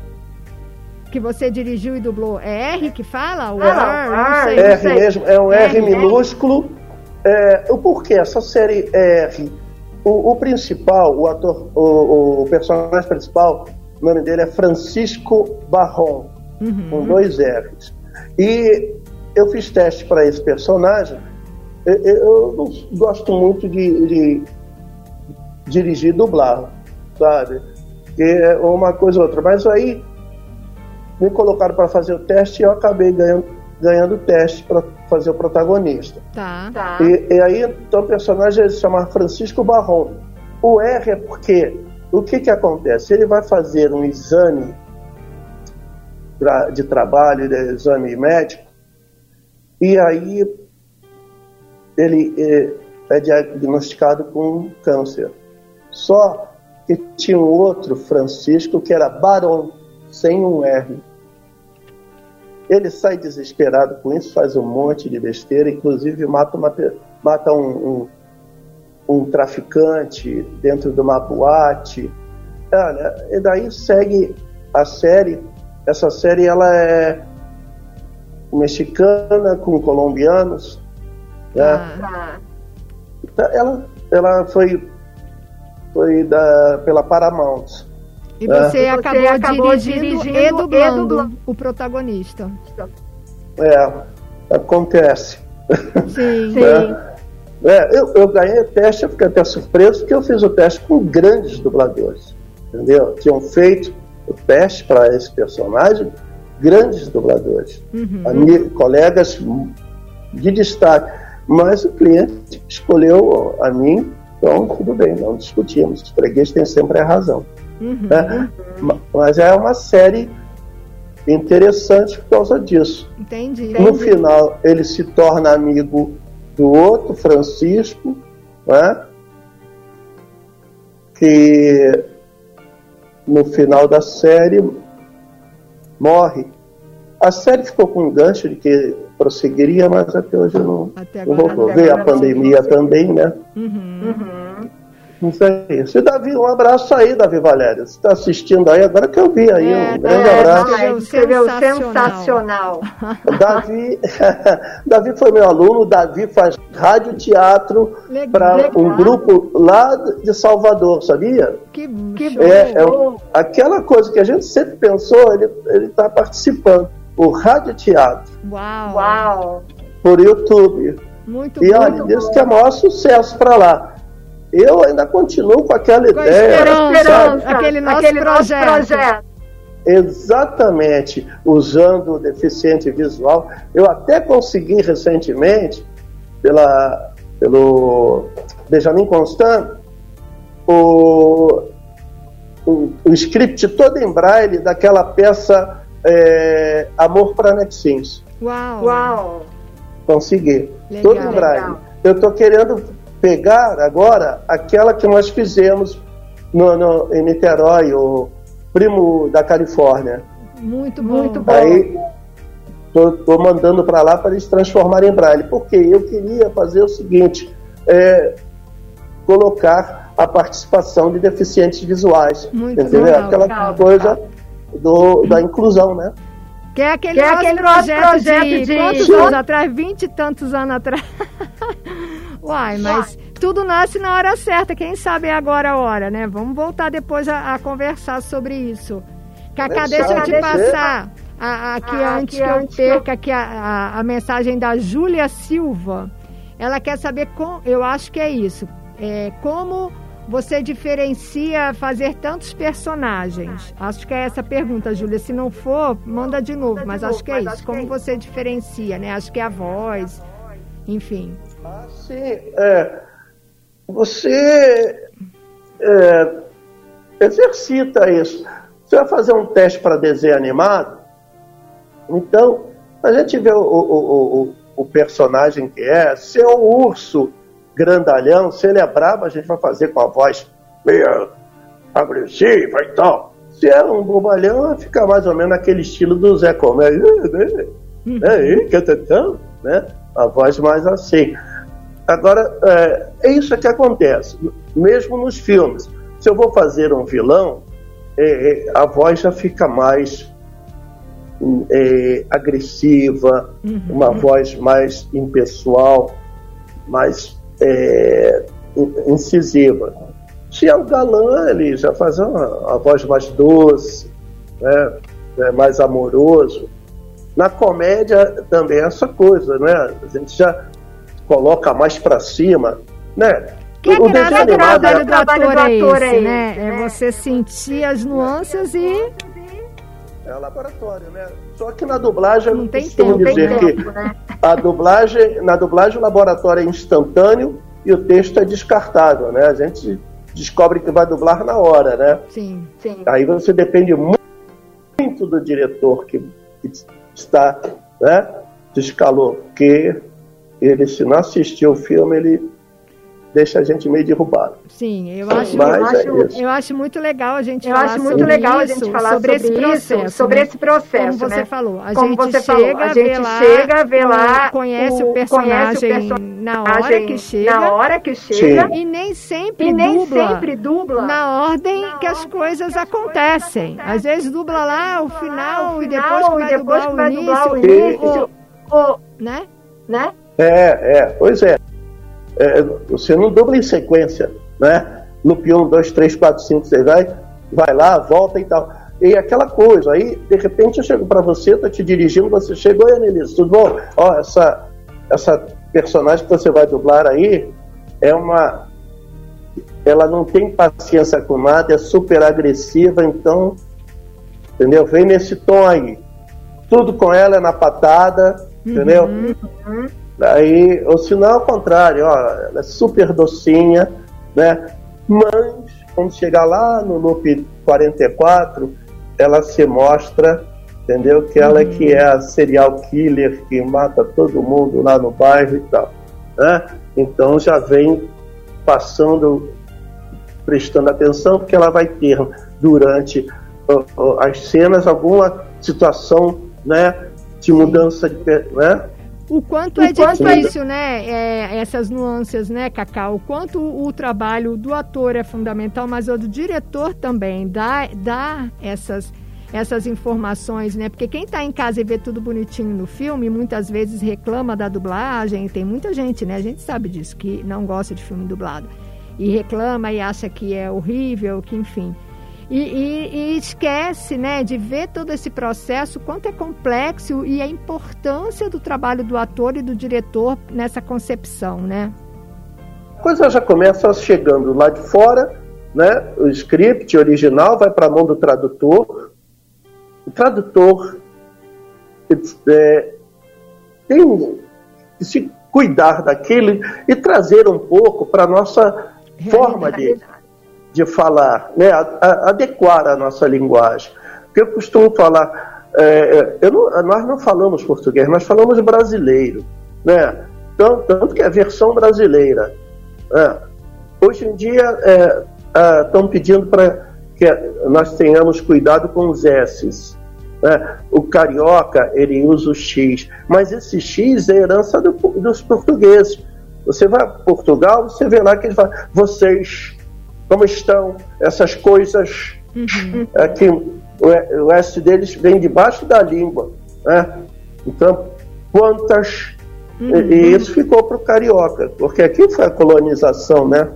Que você dirigiu e dublou. É R que fala? O ah, R, R mesmo, é um R, R minúsculo. É, o porquê? Essa série R. O, o principal, o ator, o, o, personagem principal, o nome dele é Francisco Barron, uhum. com dois R's. E eu fiz teste para esse personagem eu não gosto muito de, de dirigir e dublar, sabe? Que é uma coisa ou outra. Mas aí me colocaram para fazer o teste e eu acabei ganhando, ganhando o teste para fazer o protagonista. Tá. tá. E, e, aí, então, o personagem se chama Francisco Barron. O R é porque o que, que acontece? Ele vai fazer um exame de trabalho, de exame médico, e aí ele é, é diagnosticado com câncer. Só que tinha um outro Francisco que era Barão, sem um R. Ele sai desesperado com isso, faz um monte de besteira, inclusive mata, uma, mata um, um, um traficante dentro de uma boate. Olha, e daí segue a série. Essa série ela é mexicana com colombianos né? Ah. Ela, ela foi, foi da, pela Paramount. E você, né? acabou, você acabou dirigindo, dirigindo e, dublando e dublando o protagonista. É, acontece. Sim. Né? <laughs> É, eu, eu ganhei o teste, eu fiquei até surpreso, porque eu fiz o teste com grandes dubladores. Entendeu? Tinham feito o teste para esse personagem grandes dubladores. Uhum. colegas de destaque. Mas o cliente escolheu a mim, então tudo bem, não discutimos. Os fregueses têm sempre a razão. Uhum. Né? Mas é uma série interessante por causa disso. Entendi. No entendi. final, ele se torna amigo do outro Francisco, né? que no final da série morre. A série ficou com um gancho de que prosseguiria, mas até hoje não, até agora, não voltou. Veio a pandemia também, né? Uhum. Uhum. Isso é isso. E Davi, um abraço aí, Davi Valério. Você está assistindo aí, agora que eu vi aí. É, um grande é, abraço. Ah, escreveu sensacional. Davi, <laughs> Davi foi meu aluno, Davi faz rádio teatro para um grupo lá de Salvador, sabia? Que, que é, é, aquela coisa que a gente sempre pensou, ele está participando o Rádio Teatro. Uau! Uau! Por YouTube. Muito E olha, isso que é o maior sucesso para lá. Eu ainda continuo com aquela com ideia. Esperança, aquele nosso aquele projeto. projeto. Exatamente, usando o deficiente visual. Eu até consegui recentemente, pela, pelo Benjamin Constant, o, o, o script todo em braille daquela peça é, Amor para Nexins. Uau! Uau! Consegui. Legal, Todo em braille. Eu estou querendo pegar agora aquela que nós fizemos no, no, em Niterói, o primo da Califórnia. Muito bom. Muito bom. Aí estou mandando para lá para eles transformarem em braille. Porque eu queria fazer o seguinte: é, colocar a participação de deficientes visuais. Muito entendeu? Legal, Aquela legal, coisa. Legal do, da inclusão, né? Que é aquele, que é aquele projeto, projeto de, de quantos de... anos atrás? Vinte e tantos anos atrás. <laughs> Uai, mas tudo nasce na hora certa. Quem sabe é agora a hora, né? Vamos voltar depois a, a conversar sobre isso. Cacá, deixa eu te passar a, aqui ah, antes que eu perca aqui a, a, a mensagem da Júlia Silva ela quer saber, com, eu acho que é isso, é, como você diferencia fazer tantos personagens? Acho que é essa a pergunta, Júlia. Se não for, manda de novo, mas acho que é isso. Como é você diferencia, né? Acho que é a voz, enfim. Ah, sim. É, você é, exercita isso. Você vai fazer um teste para desenho animado, então a gente vê o, o, o, o personagem que é, se é um urso grandalhão, se ele é brabo, a gente vai fazer com a voz meio agressiva e tal. Se é um bobalhão, vai ficar mais ou menos naquele estilo do Zé Comé. É, é, né? A voz mais assim. Agora, é, é isso que acontece, mesmo nos filmes. Se eu vou fazer um vilão, é, é a voz já fica mais é, agressiva, uhum. uma voz mais impessoal, mais é, incisiva. Se é o galã, ele já faz uma, voz mais doce, né? É mais amoroso. Na comédia também é essa coisa, né? A gente já coloca mais para cima, né? Que o, o graça, do trabalho do ator é esse, né? É você sentir as nuances e é o laboratório, né? Só que na dublagem não tem tempo, dizer tem que né? a dublagem, na dublagem o laboratório é instantâneo e o texto é descartável, né? A gente descobre que vai dublar na hora, né? Sim, sim. Aí você depende muito do diretor que, que está, né? Te escalou, porque ele se não assistiu o filme, ele deixa a gente meio derrubado. Sim, eu acho, eu, é acho eu acho muito legal a gente eu falar acho muito legal a gente falar sobre, sobre esse processo, isso, sobre né? esse processo, como né? você falou, a como gente você chega, falou, a gente lá, chega, vê lá, conhece o, o personagem, conhece o na hora que chega, na hora que chega, e nem sempre e nem dubla, sempre dubla na ordem na que as coisas que acontecem. Coisas Às vezes dubla lá o final, o final e depois que vai, depois dublar, vai o dublar o início, o, né? Né? É, é, pois é é, você não dubla em sequência, né? No P1, 2, 3, 4, 5, você vai, vai lá, volta e tal. E aquela coisa, aí de repente eu chego para você, tô te dirigindo, você chegou e Anelise, tudo bom? Ó, essa, essa personagem que você vai dublar aí é uma. Ela não tem paciência com nada, é super agressiva, então. Entendeu? Vem nesse tom aí. Tudo com ela é na patada, uhum, entendeu? Uhum. Aí, ou se não, ao contrário, ó, ela é super docinha, né? Mas, quando chegar lá no Loop 44, ela se mostra, entendeu? Que ela é que uhum. é a serial killer que mata todo mundo lá no bairro e tal, né? Então já vem passando, prestando atenção, porque ela vai ter durante uh, uh, as cenas alguma situação, né? De mudança de, né? O quanto é difícil, né? É, essas nuances, né, Cacau? O quanto o, o trabalho do ator é fundamental, mas o do diretor também dá, dá essas essas informações, né? Porque quem está em casa e vê tudo bonitinho no filme, muitas vezes reclama da dublagem. Tem muita gente, né? A gente sabe disso, que não gosta de filme dublado. E reclama e acha que é horrível, que enfim. E, e, e, esquece né, de ver todo esse processo, quanto é complexo e a importância do trabalho do ator e do diretor nessa concepção, né? A coisa já começa chegando lá de fora, né? O script original vai para a mão do tradutor. O tradutor é, tem que se cuidar daquilo e trazer um pouco para a nossa forma de de falar, né, a, a, adequar a nossa linguagem. Porque eu costumo falar, é, é, eu não, nós não falamos português, nós falamos brasileiro, né? Tanto, tanto que é a versão brasileira. Né? Hoje em dia estão é, pedindo para que nós tenhamos cuidado com os S's. Né? O carioca ele usa o X, mas esse X é herança do, dos portugueses. Você vai a Portugal, você vê lá que ele fala vocês, como estão essas coisas uhum. é, que o, S deles vem debaixo da língua. Né? Então, quantas. Uhum. E, e, isso ficou para o carioca, porque aqui foi a colonização, né?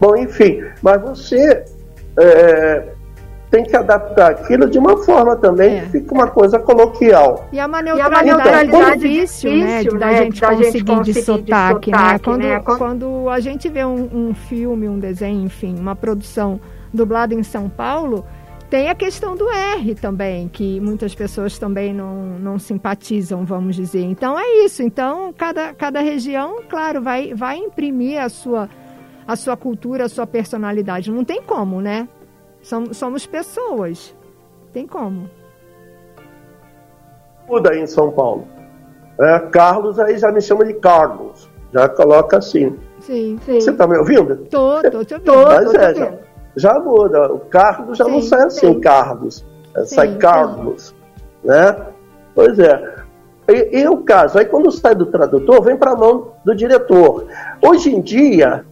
Bom, enfim, mas você é, tem que adaptar aquilo de uma forma também é. que fique uma coisa coloquial. E é uma neutralidade, e difícil, difícil, né, da, né, gente, da conseguir gente conseguir de sotaque, de sotaque né? Quando, né? quando a gente vê um, um filme, um desenho, enfim, uma produção dublada em São Paulo, tem a questão do R também, que muitas pessoas também não, não simpatizam, vamos dizer. Então é isso. Então, cada, cada região, claro, vai, vai imprimir a sua, a sua cultura, a sua personalidade. Não tem como, né? Somos, somos pessoas. Tem como. Muda aí em São Paulo. É, Carlos aí já me chama de Carlos. Já coloca assim. Sim, sim. Você tá me ouvindo? Tô, tô te ouvindo. Tô, Mas tô é, já, já, muda. O Carlos já sim, não sai assim, sim. Carlos. É, sim, sai Carlos. Né? Pois é. E, e, o caso, aí quando sai do tradutor, vem para a mão do diretor. Hoje em dia,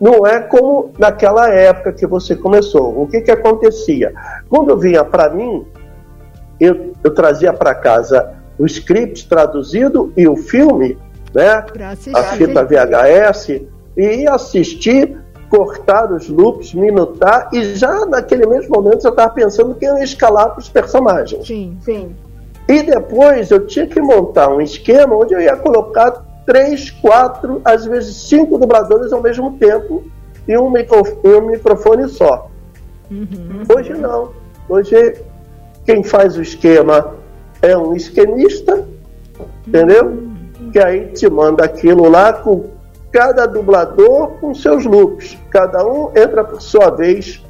não é como naquela época que você começou. O que, que acontecia? Quando vinha para mim, eu, eu trazia para casa o script traduzido e o filme, né? A fita VHS, e assistir, cortar os loops, minutar, e já naquele mesmo momento eu estava pensando que ia escalar para os personagens. Sim, sim. E depois eu tinha que montar um esquema onde eu ia colocar três, quatro, às vezes cinco dubladores ao mesmo tempo e um, micro, microfone só. Uhum. Hoje não. Hoje quem faz o esquema é um esquemista, entendeu? Uhum. Que aí te manda aquilo lá com cada dublador com seus loops. Cada um entra por sua vez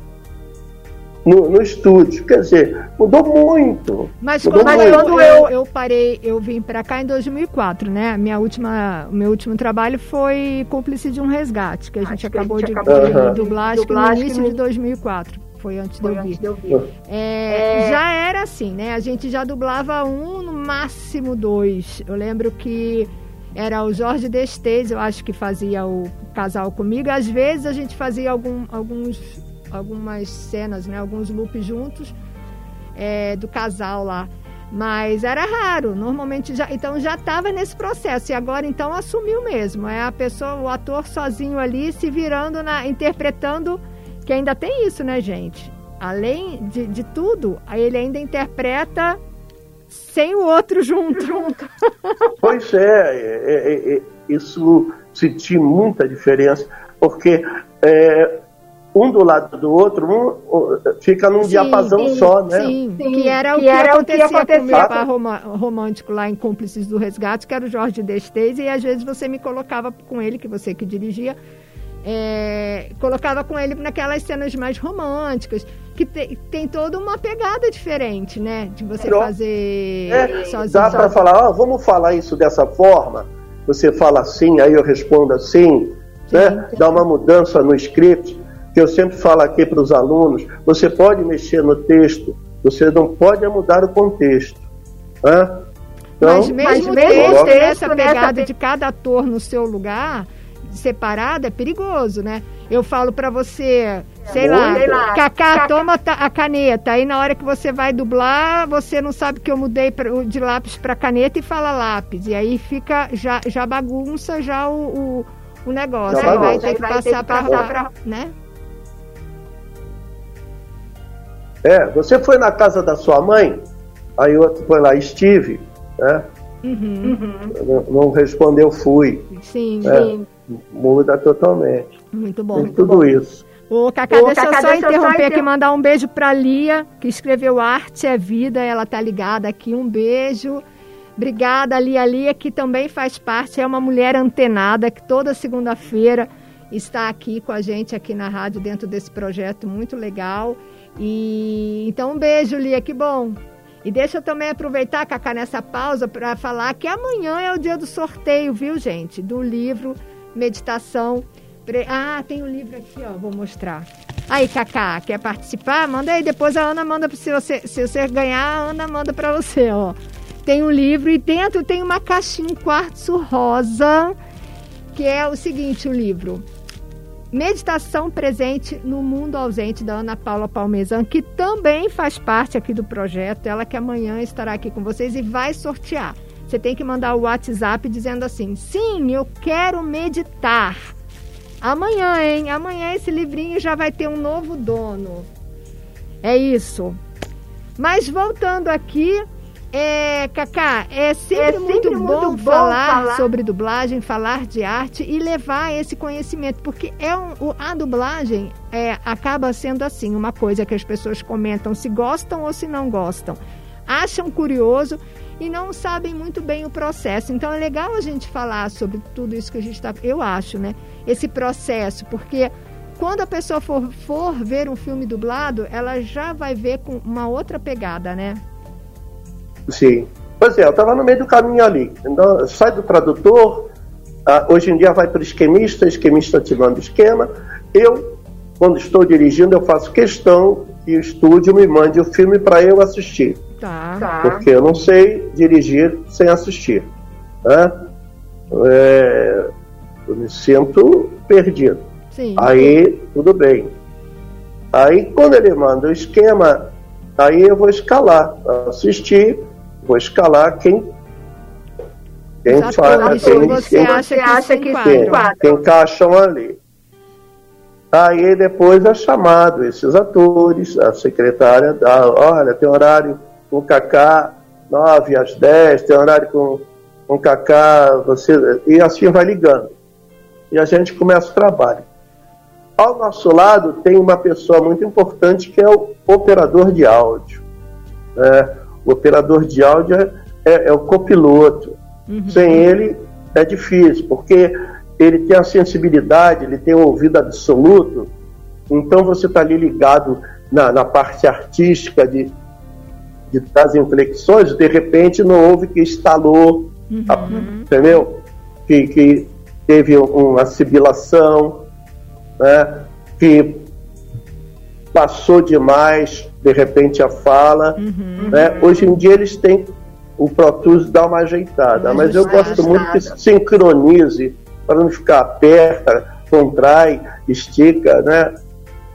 no, no estúdio. Quer dizer, mudou muito. Mas, mudou quando, muito. quando eu, eu parei, eu vim para cá em 2004, né? Minha última, meu último trabalho foi Cúmplice de um Resgate, que a gente acabou a gente de, acabou de, dublar, acho que no início de 2004 foi antes foi de eu vir. De eu vir. É, é... Já era assim, né? A gente já dublava um, no máximo dois. Eu lembro que era o Jorge Destes, eu acho que fazia o casal comigo. Às vezes a gente fazia algum, alguns algumas cenas, né, alguns loops juntos é, do casal lá. Mas era raro, normalmente já. Então já estava nesse processo. E agora então assumiu mesmo. É a pessoa, o ator sozinho ali se virando, na, interpretando. Que ainda tem isso, né, gente? Além de, de tudo, ele ainda interpreta sem o outro junto. <laughs> Pois é, é, é, é isso senti muita diferença, porque é, um do lado do outro, um fica num sim, diapasão sim, só, né? Sim, sim, que era o que, que, era acontecia, o que acontecia com o meu par romântico lá em Cúmplices do Resgate, que era o Jorge Destes, e às vezes você me colocava com ele, que você que dirigia, é, colocava com ele naquelas cenas mais românticas, que te, tem toda uma pegada diferente, né? De você fazer é, sozinho. Dá para falar, oh, vamos falar isso dessa forma? Você fala assim, aí eu respondo assim, né? Dá uma mudança no script que eu sempre falo aqui para os alunos, você pode mexer no texto, você não pode mudar o contexto. Né? Então, mas mesmo, mas mesmo essa pegada de cada ator no seu lugar, separado, é perigoso, né? Eu falo para você, sei lá, lá, Cacá, toma a caneta. Aí na hora que você vai dublar, você não sabe que eu mudei de lápis para caneta e fala lápis. E aí fica, já, já bagunça já o, o, o negócio. Já aí vai ter que passar para, né? É, você foi na casa da sua mãe, aí outro foi lá, estive, né? Uhum. Não, não, respondeu, fui. Sim, é, sim. Muda totalmente. Muito bom. Tem muito tudo bom. isso. Ô, Cacá, Ô, deixa Cacá, eu só deixa interromper aqui, mandar um beijo pra Lia, que escreveu Arte é Vida, ela tá ligada aqui. Um beijo. Obrigada, Lia Lia, que também faz parte, é uma mulher antenada, que toda segunda-feira está aqui com a gente aqui na rádio, dentro desse projeto muito legal. E então um beijo, Lia, que bom. E deixa eu também aproveitar, Cacá, nessa pausa para falar que amanhã é o dia do sorteio, viu, gente? Do livro Meditação. Pre... Ah, tem o um livro aqui, ó, vou mostrar. Aí, Cacá, quer participar? Manda aí, depois a Ana manda se você se você ganhar, a Ana manda para você, ó. Tem um livro e dentro tem uma caixinha, um quartzo rosa, que é o seguinte, o livro. Meditação Presente no Mundo Ausente, da Ana Paula Palmezan, que também faz parte aqui do projeto. Ela que amanhã estará aqui com vocês e vai sortear. Você tem que mandar o WhatsApp dizendo assim: sim, eu quero meditar. Amanhã, hein? Amanhã esse livrinho já vai ter um novo dono. É isso. Mas voltando aqui, é, Cacá, é sempre, é sempre muito, muito, bom, bom falar, falar, sobre dublagem, falar de arte e levar esse conhecimento, porque é um, a dublagem é, acaba sendo assim, uma coisa que as pessoas comentam se gostam ou se não gostam. Acham curioso e não sabem muito bem o processo. Então é legal a gente falar sobre tudo isso que a gente está. Eu acho, né? Esse processo, porque quando a pessoa for, for ver um filme dublado, ela já vai ver com uma outra pegada, né? Sim. Pois é, eu estava no meio do caminho ali. Então, sai do tradutor, uh, hoje em dia vai para o esquemista, esquemista te manda esquema. Eu, quando estou dirigindo, eu faço questão que o estúdio me mande o filme para eu assistir. Tá. tá. Porque eu não sei dirigir sem assistir. Né? É, eu me sinto perdido. Sim. Aí, tudo bem. Aí, quando ele manda o esquema, aí eu vou escalar, assistir, vou escalar quem quem faz, quem, você quem, acha que, acha que quem, quem encaixam ali. Aí depois é chamado esses atores, a secretária dá, olha, tem horário com Kaká 9 às 10, tem horário com, com Kaká, você. E assim vai ligando. E a gente começa o trabalho. Ao nosso lado tem uma pessoa muito importante que é o operador de áudio. Né? O operador de áudio é, é, é o copiloto. Uhum. Sem ele é difícil, porque ele tem a sensibilidade, ele tem o ouvido absoluto. Então você está ali ligado na, na parte artística de, de, das inflexões, de repente não houve que instalou, uhum. a, entendeu? Que, que teve uma sibilação, né, que passou demais, de repente, a fala. Uhum. Né? Hoje em dia eles têm o Pro Tools dá uma ajeitada, mas eu gosto muito que sincronize para não ficar aperta, contrai, estica, né?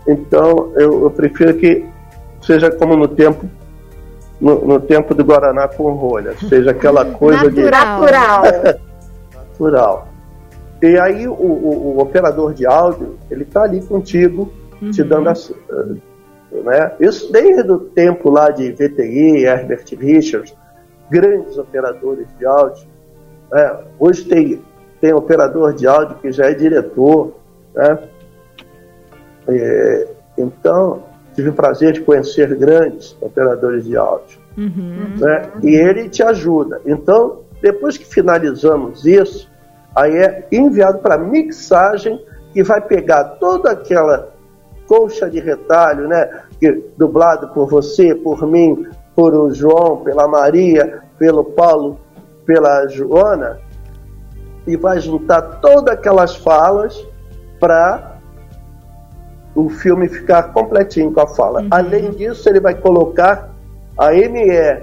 Então eu, eu prefiro que seja como no tempo no, no, tempo do Guaraná com rolha, seja aquela <laughs> coisa natural. de natural. <laughs> natural. E aí o, o, o operador de áudio, ele está ali contigo, uhum. te dando a, né? Isso desde o tempo lá de VTI, Herbert Richards, grandes operadores de áudio. Né? Hoje tem, tem operador de áudio que já é diretor. Né? É, então, tive o prazer de conhecer grandes operadores de áudio. Uhum. Né? E ele te ajuda. Então, depois que finalizamos isso, Aí é enviado para mixagem que vai pegar toda aquela colcha de retalho, né? Que, dublado por você, por mim, por o João, pela Maria, pelo Paulo, pela Joana, e vai juntar todas aquelas falas para o filme ficar completinho com a fala. Uhum. Além disso, ele vai colocar a ME,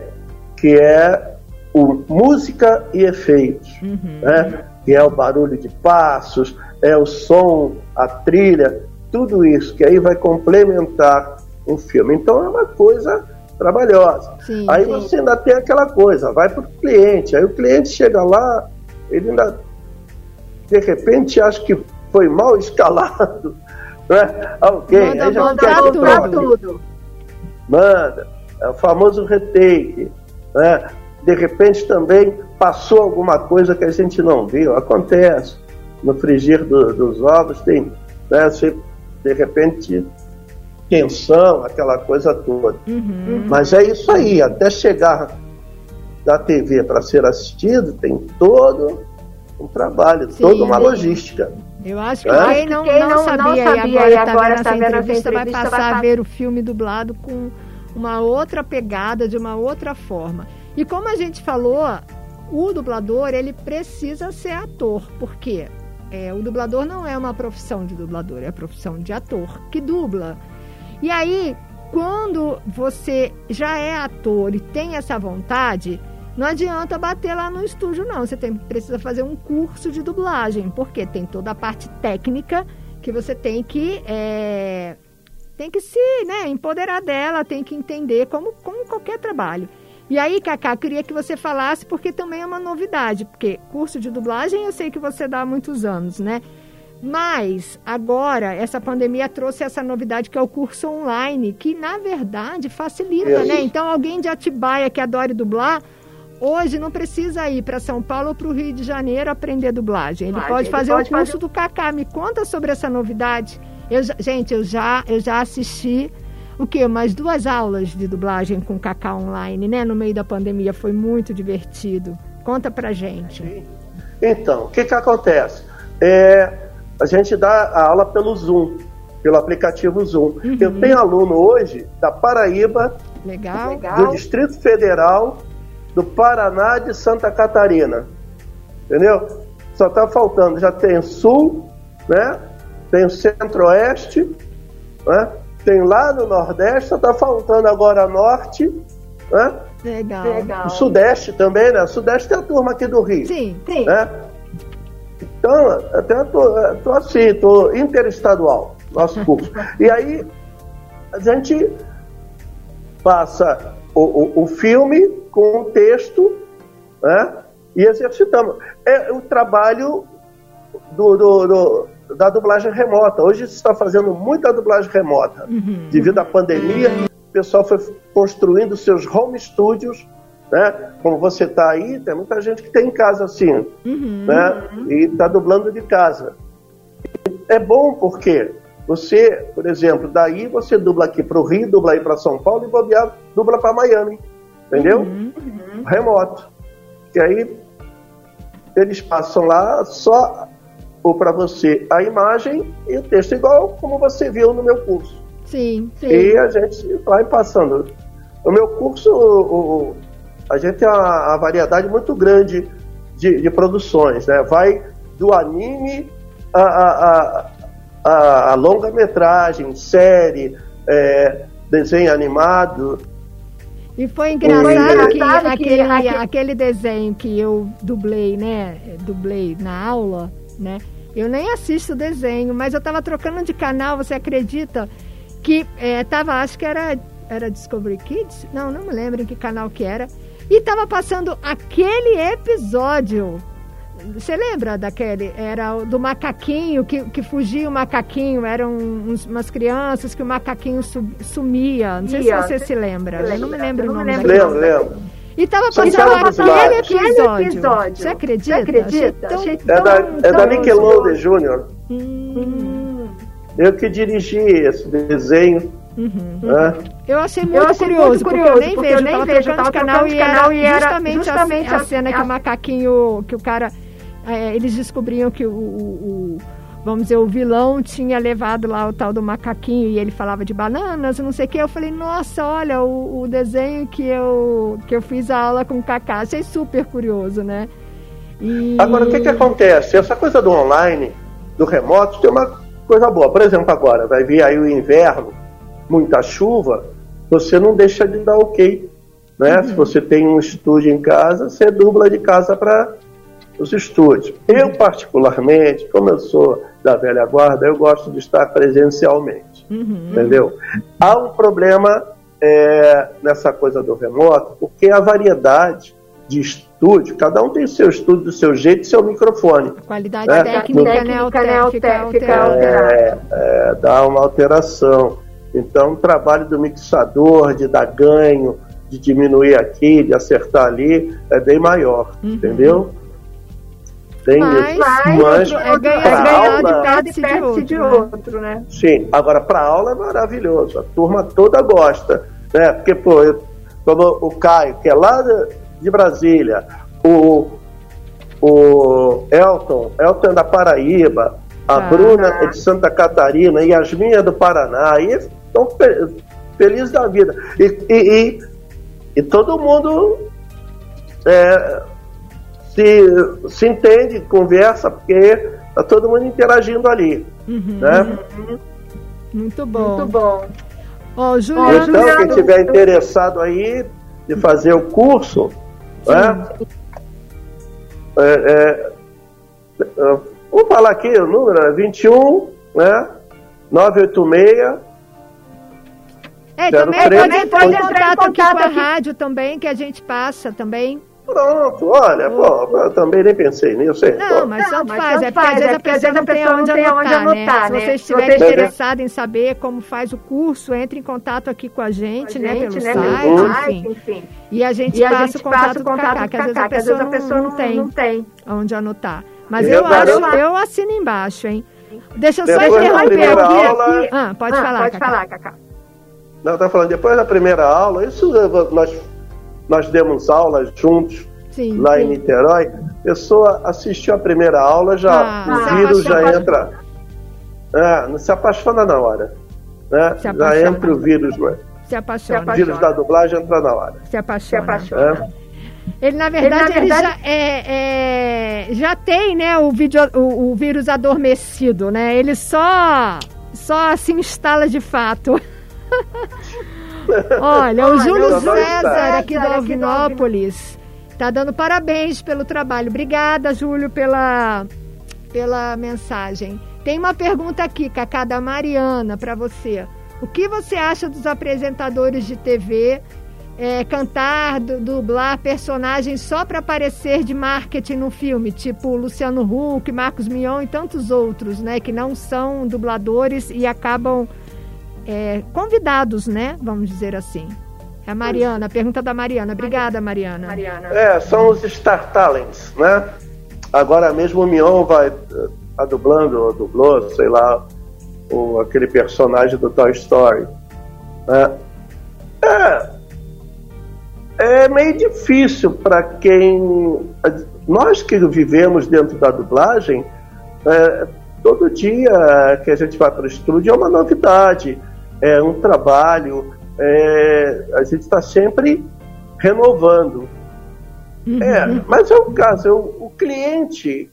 que é o música e efeitos, uhum. né? que é o barulho de passos, é o som, a trilha, tudo isso, que aí vai complementar um filme. Então é uma coisa trabalhosa. Sim, aí sim. você ainda tem aquela coisa, vai para o cliente, aí o cliente chega lá, ele ainda de repente acha que foi mal escalado. <laughs> Né? Alguém, manda, aí já manda tudo, tudo. Manda, é o famoso retake. Né? De repente também passou alguma coisa que a gente não viu. Acontece. No frigir do, dos ovos tem, né, se, de repente, tensão, aquela coisa toda. Uhum. Mas é isso aí, até chegar da TV para ser assistido, tem todo um trabalho, Sim, toda uma logística. Eu acho que é? quem, não, quem não, não, sabia, não sabia e agora está vendo, essa entrevista, vai passar vai... a ver o filme dublado com uma outra pegada, de uma outra forma. E como a gente falou, o dublador ele precisa ser ator, porque é, o dublador não é uma profissão de dublador, é a profissão de ator que dubla. E aí, quando você já é ator e tem essa vontade, não adianta bater lá no estúdio, não. Você tem, precisa fazer um curso de dublagem, porque tem toda a parte técnica que você tem que é, tem que se né, empoderar dela, tem que entender como, como qualquer trabalho. E aí, Cacá, queria que você falasse, porque também é uma novidade, porque curso de dublagem eu sei que você dá há muitos anos, né? Mas agora essa pandemia trouxe essa novidade que é o curso online, que na verdade facilita, Isso. né? Então alguém de Atibaia que adore dublar, hoje não precisa ir para São Paulo ou para o Rio de Janeiro aprender dublagem. Ele pode ele fazer pode o curso fazer... do Kaká. Me conta sobre essa novidade. Eu, gente, eu já, eu já assisti o quê? Mais duas aulas de dublagem com Kaká online, né? No meio da pandemia. Foi muito divertido. Conta pra gente. Então, o que que acontece? É, a gente dá a aula pelo Zoom, pelo aplicativo Zoom. Uhum. Eu tenho aluno hoje da Paraíba, Legal. do Distrito Federal, do Paraná e de Santa Catarina. Entendeu? Só está faltando, já tem Sul, né? tem o Centro-Oeste, né? Tem lá no Nordeste, só está faltando agora Norte, né? Legal. Legal. O Sudeste também, né? O Sudeste tem a turma aqui do Rio. Sim, sim. Né? Então, até tô, tô assim, tô interestadual, nosso <laughs> curso. e aí, a gente passa o, o, o filme com o texto, né? E exercitamos. É o trabalho do, do, do da dublagem remota. Hoje se está fazendo muita dublagem remota. Uhum. Devido à pandemia, o pessoal foi construindo seus home studios né? Como você está aí, tem muita gente que tem em casa assim, uhum, né? E está dublando de casa. É bom porque você, por exemplo, daí você dubla aqui para o Rio, dubla aí para São Paulo e bobear, dubla para Miami, entendeu? Uhum. Remoto. E aí eles passam lá só ou para você a imagem e o texto igual como você viu no meu curso. Sim, sim. E a gente vai passando. O meu curso, o, a gente tem uma, variedade muito grande de, de, produções, né? Vai do anime a, a, a, a longa-metragem, série, é, desenho animado. E foi engraçado que, aquele, aquele, aquele desenho que eu dublei, né? Dublei na aula, né? Eu nem assisto desenho, mas eu estava trocando de canal, você acredita? Que é, tava, acho que era, era Discovery Kids? Não, não me lembro em que canal que era. E estava passando aquele episódio. Você lembra daquele? Era do macaquinho, que, que fugia o macaquinho. Eram uns, umas crianças que o macaquinho su, sumia. Não sei se você se lembra. Eu não me lembro o nome. Lembro, lembro. E estava passando aquele episódio. episódio. Você acredita? Você acredita? Achei tão, é da, é da Nickelodeon Júnior. Hum. Eu que dirigi esse desenho. Uhum. Eu achei muito eu achei curioso, muito curioso, porque eu nem porque vejo, eu nem vejo, tava canal, e, canal e era justamente, justamente a, a, cena a... que o macaquinho, que o cara, é, eles descobriam que o, o, o, vamos dizer, o vilão tinha levado lá o tal do macaquinho e ele falava de bananas, não sei o que. Eu falei, nossa, olha, o, o desenho que eu, que eu fiz a aula com o Kaká, achei super curioso, né? E... Agora, o que que acontece? Essa coisa do online, do remoto, tem uma coisa boa. Por exemplo, agora, vai vir aí o inverno, muita chuva, você não deixa de dar ok. Né? Uhum. Se você tem um estúdio em casa, você dubla de casa para os estúdios. Eu, particularmente, como eu sou da velha guarda, eu gosto de estar presencialmente. Uhum. Entendeu? Há um problema é, nessa coisa do remoto, porque a variedade de estúdio, cada um tem seu estúdio do seu jeito, seu microfone. A qualidade né? técnica, técnica né, fica, é, é, dá uma alteração. Então, o trabalho do mixador, de dar ganho, de diminuir aqui, de acertar ali, é bem maior, uhum. entendeu? Tem mas, mas, é ganhar, é ganhar aula, de perto de, outro, de outro, né? Sim, agora para aula é maravilhoso, a turma toda gosta, né? Porque, pô, eu, como o Caio, que é lá de Brasília, o, o Elton, Elton é da Paraíba, a ah, Bruna é de Santa Catarina, Yasmin é do Paraná, e Estão felizes da vida. E, e, e, e todo mundo é, se, se entende, conversa, porque está todo mundo interagindo ali. Uhum, né? Uhum. Muito bom. Muito bom. Oh, Juliano, então, Juliano, quem estiver interessado aí de fazer o curso, né? É, é, é, vou falar aqui o número, é 21, né? 986 é, também pode, pode entrar em contato aqui com a rádio também, que a gente passa também. Pronto, olha, pô, eu também nem pensei nisso. Hein? Não, mas tanto faz, é porque às vezes a pessoa não tem onde anotar, né? Se você estiver interessado em saber como faz o curso, entre em contato aqui com a gente, né, pelo site, enfim. E a gente passa o contato do Cacá, que às vezes a pessoa não tem onde anotar. Mas eu acho, eu assino embaixo, hein? Deixa eu só interromper aqui. Ah, pode ah, falar, pode Cacá. falar, Cacá. Não, tá falando, depois da primeira aula, isso nós nós demos aulas juntos sim, lá sim. em Niterói. A pessoa assistiu a primeira aula, já ah, o vírus já entra. É, não se apaixona na hora. Né? Já entra o vírus. Né? Se apaixona. O vírus da dublagem entra na hora. Se apaixona. Se apaixona. É. Ele, na verdade, ele, na verdade... Ele já, é, é, já tem né, o, vídeo, o, o, vírus adormecido, né? Ele só, só se instala de fato. <laughs> Olha, o Júlio César, aqui do Alvinópolis, tá dando parabéns pelo trabalho. Obrigada, Júlio, pela, pela mensagem. Tem uma pergunta aqui, Cacá, da Mariana, para você. O que você acha dos apresentadores de TV é, cantar, dublar personagens só para aparecer de marketing no filme, tipo Luciano Huck, Marcos Mion e tantos outros, né, que não são dubladores e acabam é, convidados, né? Vamos dizer assim. É a Mariana, a pergunta da Mariana. Obrigada, Mariana. Mariana. É, são os Star Talents, né? Agora mesmo o Mion vai tá dublando, ou dublou, sei lá, o, aquele personagem do Toy Story. Né? É, é meio difícil para quem. Nós que vivemos dentro da dublagem, é, todo dia que a gente vai para o estúdio é uma novidade é um trabalho, é, a gente está sempre renovando. Uhum. É, mas é o caso, é o, o cliente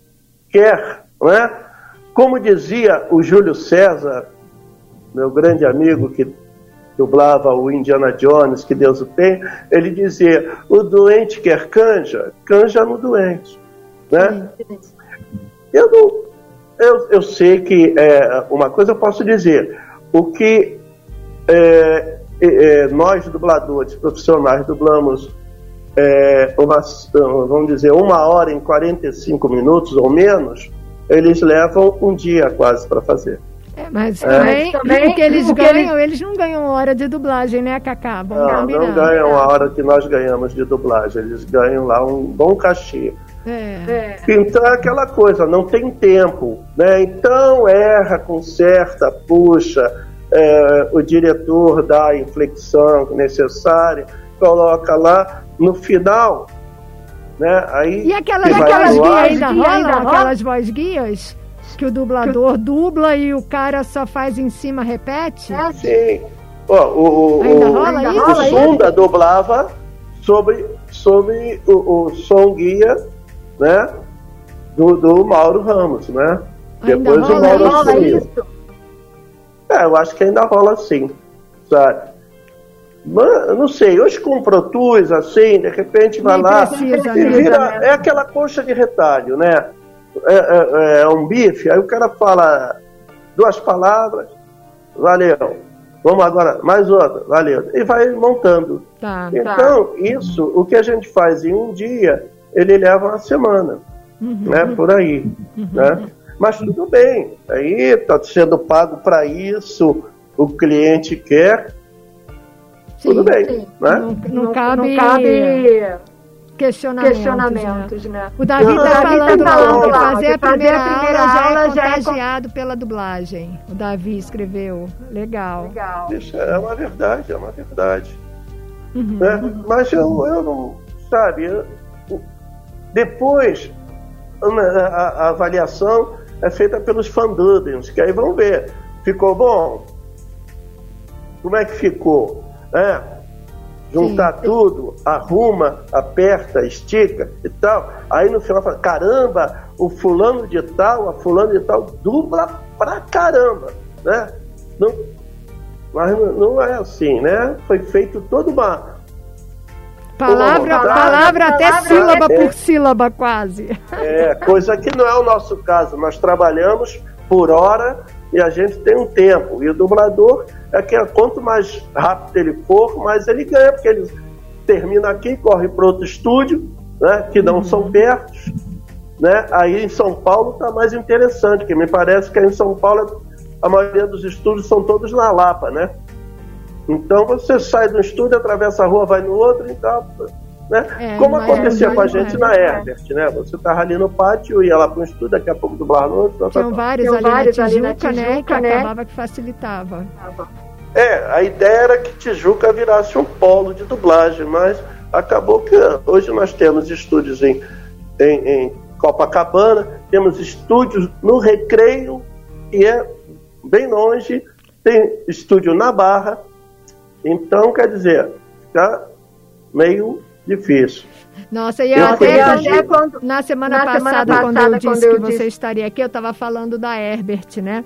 quer, não é? Como dizia o Júlio César, meu grande amigo que dublava o Indiana Jones, que Deus o tem, ele dizia: o doente quer canja, canja no doente. Né? Eu, não, eu, eu sei que é, uma coisa eu posso dizer: o que é, é, nós, dubladores profissionais, dublamos é, uma, vamos dizer, uma hora em 45 minutos ou menos, eles levam um dia quase para fazer. É, mas também, também o que eles ganham, eles não ganham hora de dublagem, né, Cacá? Vamos não, não ganham a hora que nós ganhamos de dublagem, eles ganham lá um bom cachê. É. Então é aquela coisa, não tem tempo, né? Então erra, conserta, puxa, é, o diretor dá a inflexão necessária, coloca lá no final. Né? Aí e aquelas, aquelas guias ainda rolam? Aquelas voz guias? Que o dublador que... dubla e o cara só faz em cima, repete? É. Sim. Ó, o, o, ainda rola o, isso? o Sunda dublava sobre, sobre o, o som guia né, do, do Mauro Ramos, né? Ainda Depois o Mauro assumiu. É, eu acho que ainda rola assim, sabe? Mas, não sei, hoje com Pro Tools, assim, de repente vai Nem lá precisa, e né? vira, é aquela coxa de retalho, né? É, é, é, um bife, aí o cara fala duas palavras, valeu. Vamos agora, mais outra, valeu. E vai montando. Tá, então, tá. isso, o que a gente faz em um dia, ele leva uma semana, uhum. né? Por aí, uhum. né? Mas tudo bem, aí está sendo pago para isso, o cliente quer, sim, tudo bem. Sim. Né? Não, não, não, cabe, não cabe questionamentos, questionamentos né? né? O Davi está falando, tá falando lá, que fazer a primeira, a primeira aula, aula já é, é contagiado é... pela dublagem. O Davi escreveu. Legal. Legal. Isso é uma verdade, é uma verdade. Uhum. Né? Mas eu, eu não, sabe, eu, depois a, a, a avaliação é feita pelos fandudens, que aí vão ver. Ficou bom? Como é que ficou? É, juntar Sim. tudo, arruma, aperta, estica e tal. Aí no final fala, caramba, o fulano de tal, a fulano de tal dubla pra caramba, né? Não, mas não é assim, né? Foi feito toda uma Palavra, palavra, palavra até palavra sílaba é, por sílaba, quase. É, coisa que não é o nosso caso. Nós trabalhamos por hora e a gente tem um tempo. E o dublador é que quanto mais rápido ele for, mais ele ganha, porque ele termina aqui, corre para outro estúdio, né, que não são perto, né? Aí em São Paulo está mais interessante, que me parece que em São Paulo a maioria dos estúdios são todos na Lapa, né? Então você sai do estúdio, atravessa a rua, vai no outro, então, né? É, Como acontecia com a gente na Herbert, né? Você estava ali no pátio, ia lá para um estúdio, daqui a pouco dublar no outro. Tinham vários, ali, vários na Tijuca, ali na Tijuca, né? Que né? acabava que facilitava. É, a ideia era que Tijuca virasse um polo de dublagem, mas acabou que hoje nós temos estúdios em, em, em Copacabana, temos estúdios no Recreio, que é bem longe, tem estúdio na Barra, então quer dizer, fica meio difícil. Nossa, e eu, até, até quando, na semana, na passada, semana passada, quando eu disse quando eu que disse... você estaria aqui, eu estava falando da Herbert, né?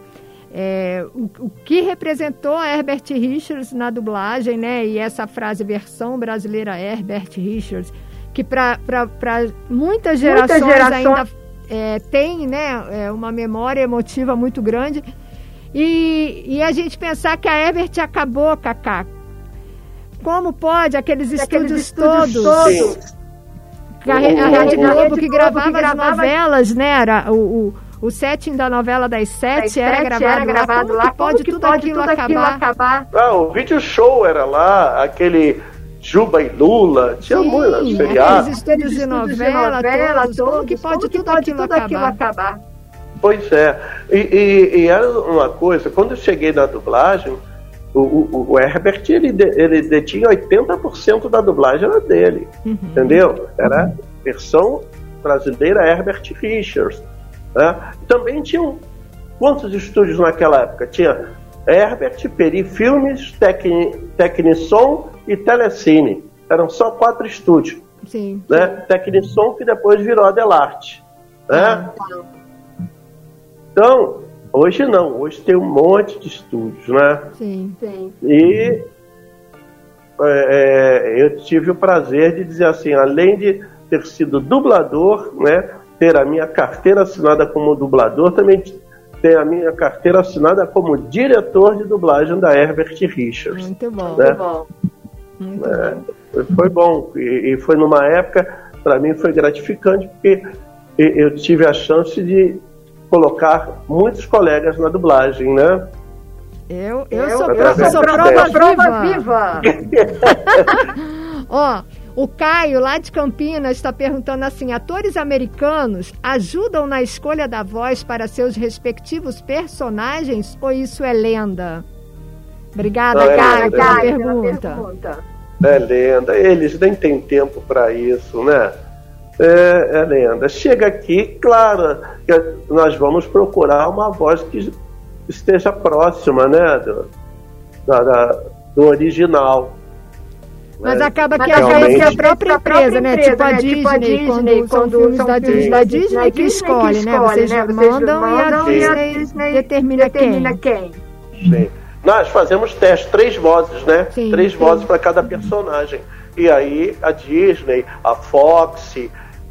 É, o, o, que representou a Herbert Richards na dublagem, né? E essa frase, versão brasileira Herbert Richards, que para muitas gerações, muitas gerações ainda é, tem né, é, uma memória emotiva muito grande. E, e a gente pensar que a Herbert acabou, Cacá. Como pode aqueles estúdios, aqueles estúdios todos? todos. A, a, Rede Globo que gravava, que gravava as novelas, né? Era o, o, o setting da novela das sete, das era, sete gravado era gravado lá. Como lá. pode, tudo, pode aquilo tudo aquilo acabar? Ah, o vídeo show era lá, aquele Juba e Lula, tinha muitos feriados. estúdios de novela, novela todos, todos, que pode, tudo, pode tudo aquilo, aquilo acabar. Pois é, e, e, e, era uma coisa, quando eu cheguei na dublagem, o, o, o Herbert, ele, ele detinha 80% da dublagem era dele, uhum. entendeu? Era a versão brasileira Herbert Richards. Né? Também tinham quantos estúdios naquela época? Tinha Herbert, Peri Filmes, Tecni, Tecnisson e Telecine. Eram só quatro estúdios. Sim. Né? Tecnisson que depois virou Adelarte. Né? Tá. Então, hoje não. Hoje tem um monte de estúdios, né? Sim, sim. E é, é, eu tive o prazer de dizer assim, além de ter sido dublador, né, ter a minha carteira assinada como dublador, também tem a minha carteira assinada como diretor de dublagem da Herbert Richards. Muito bom, né? muito bom. Muito é, bom. Foi bom. E, e foi numa época, para mim foi gratificante, porque eu tive a chance de colocar muitos colegas na dublagem, né? Eu, eu, eu sou, eu sou prova, prova viva. <laughs> Ó, o Caio, lá de Campinas, está perguntando assim: atores americanos ajudam na escolha da voz para seus respectivos personagens ou isso é lenda? Obrigada, Não, é Caio, pela pergunta. pergunta. É lenda, eles nem têm tempo para isso, né? É, é, lenda. Chega aqui, claro, que nós vamos procurar uma voz que esteja próxima, né, do, da, da, do original. Mas é, acaba que às vezes a própria empresa, né? Tipo a Disney, tipo a Disney quando, quando são filmes da Disney, da Disney que escolhe, né? Vocês né? mandam, e a Disney determina, determina quem. Sim. Nós fazemos teste, três vozes, né? Sim, três sim. vozes para cada personagem. E aí a Disney, a Fox,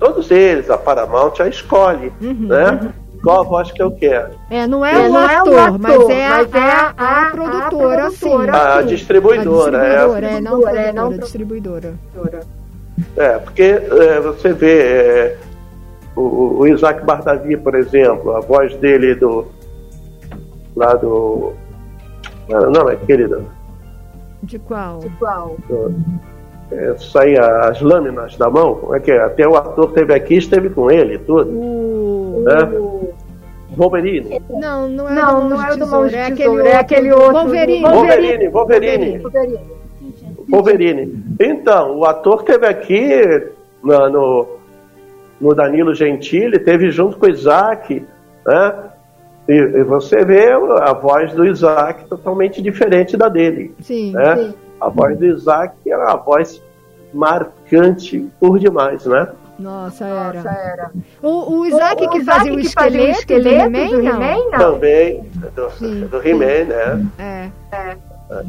todos eles, a Paramount já escolhe, uhum, né? Uhum qual a voz que eu quero. É, não é, é o, ator, é o ator, mas é, a, mas é a, a, a, produtora, a, sim. A, distribuidora, a distribuidora, é. é, não produtora, é, não distribuidora. É, porque é, você vê é, o, o, Isaac Bardavi, por exemplo, a voz dele do. lá do. Não, é aquele. Do, de qual? De qual? Do, é, saía as lâminas da mão, como é que é? Até o ator teve aqui esteve com ele tudo. O... É? Wolverine. Não, não é não, não é o do Mão de Tesouro, é aquele outro. Wolverine. Wolverine, Wolverine. Wolverine. Wolverine. Então, o ator teve aqui no, no, no Danilo Gentili, teve junto com o Isaac, né? E, e, você vê a voz do Isaac totalmente diferente da dele. Sim, né? sim. A voz do Isaac era uma voz marcante por demais, né? Nossa, era. Nossa, era. O, o Isaac o, o que fazia o que esqueleto, fazia o esqueleto do He-Man, não? Também, do, sim, do He-Man, né? É. é.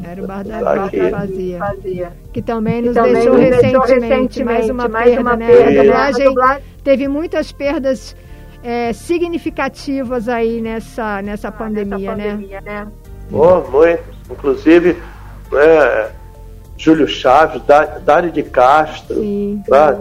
Era o Bardavi que fazia. fazia. Que também nos, que também deixou, nos recentemente, recentemente, mais uma mais perda, uma né? Perda, a, dublagem a dublagem teve muitas perdas é, significativas aí nessa, nessa ah, pandemia, nessa pandemia né? né? Oh, muito. Inclusive, né, Júlio Chaves, Dário de Castro, sim, tá?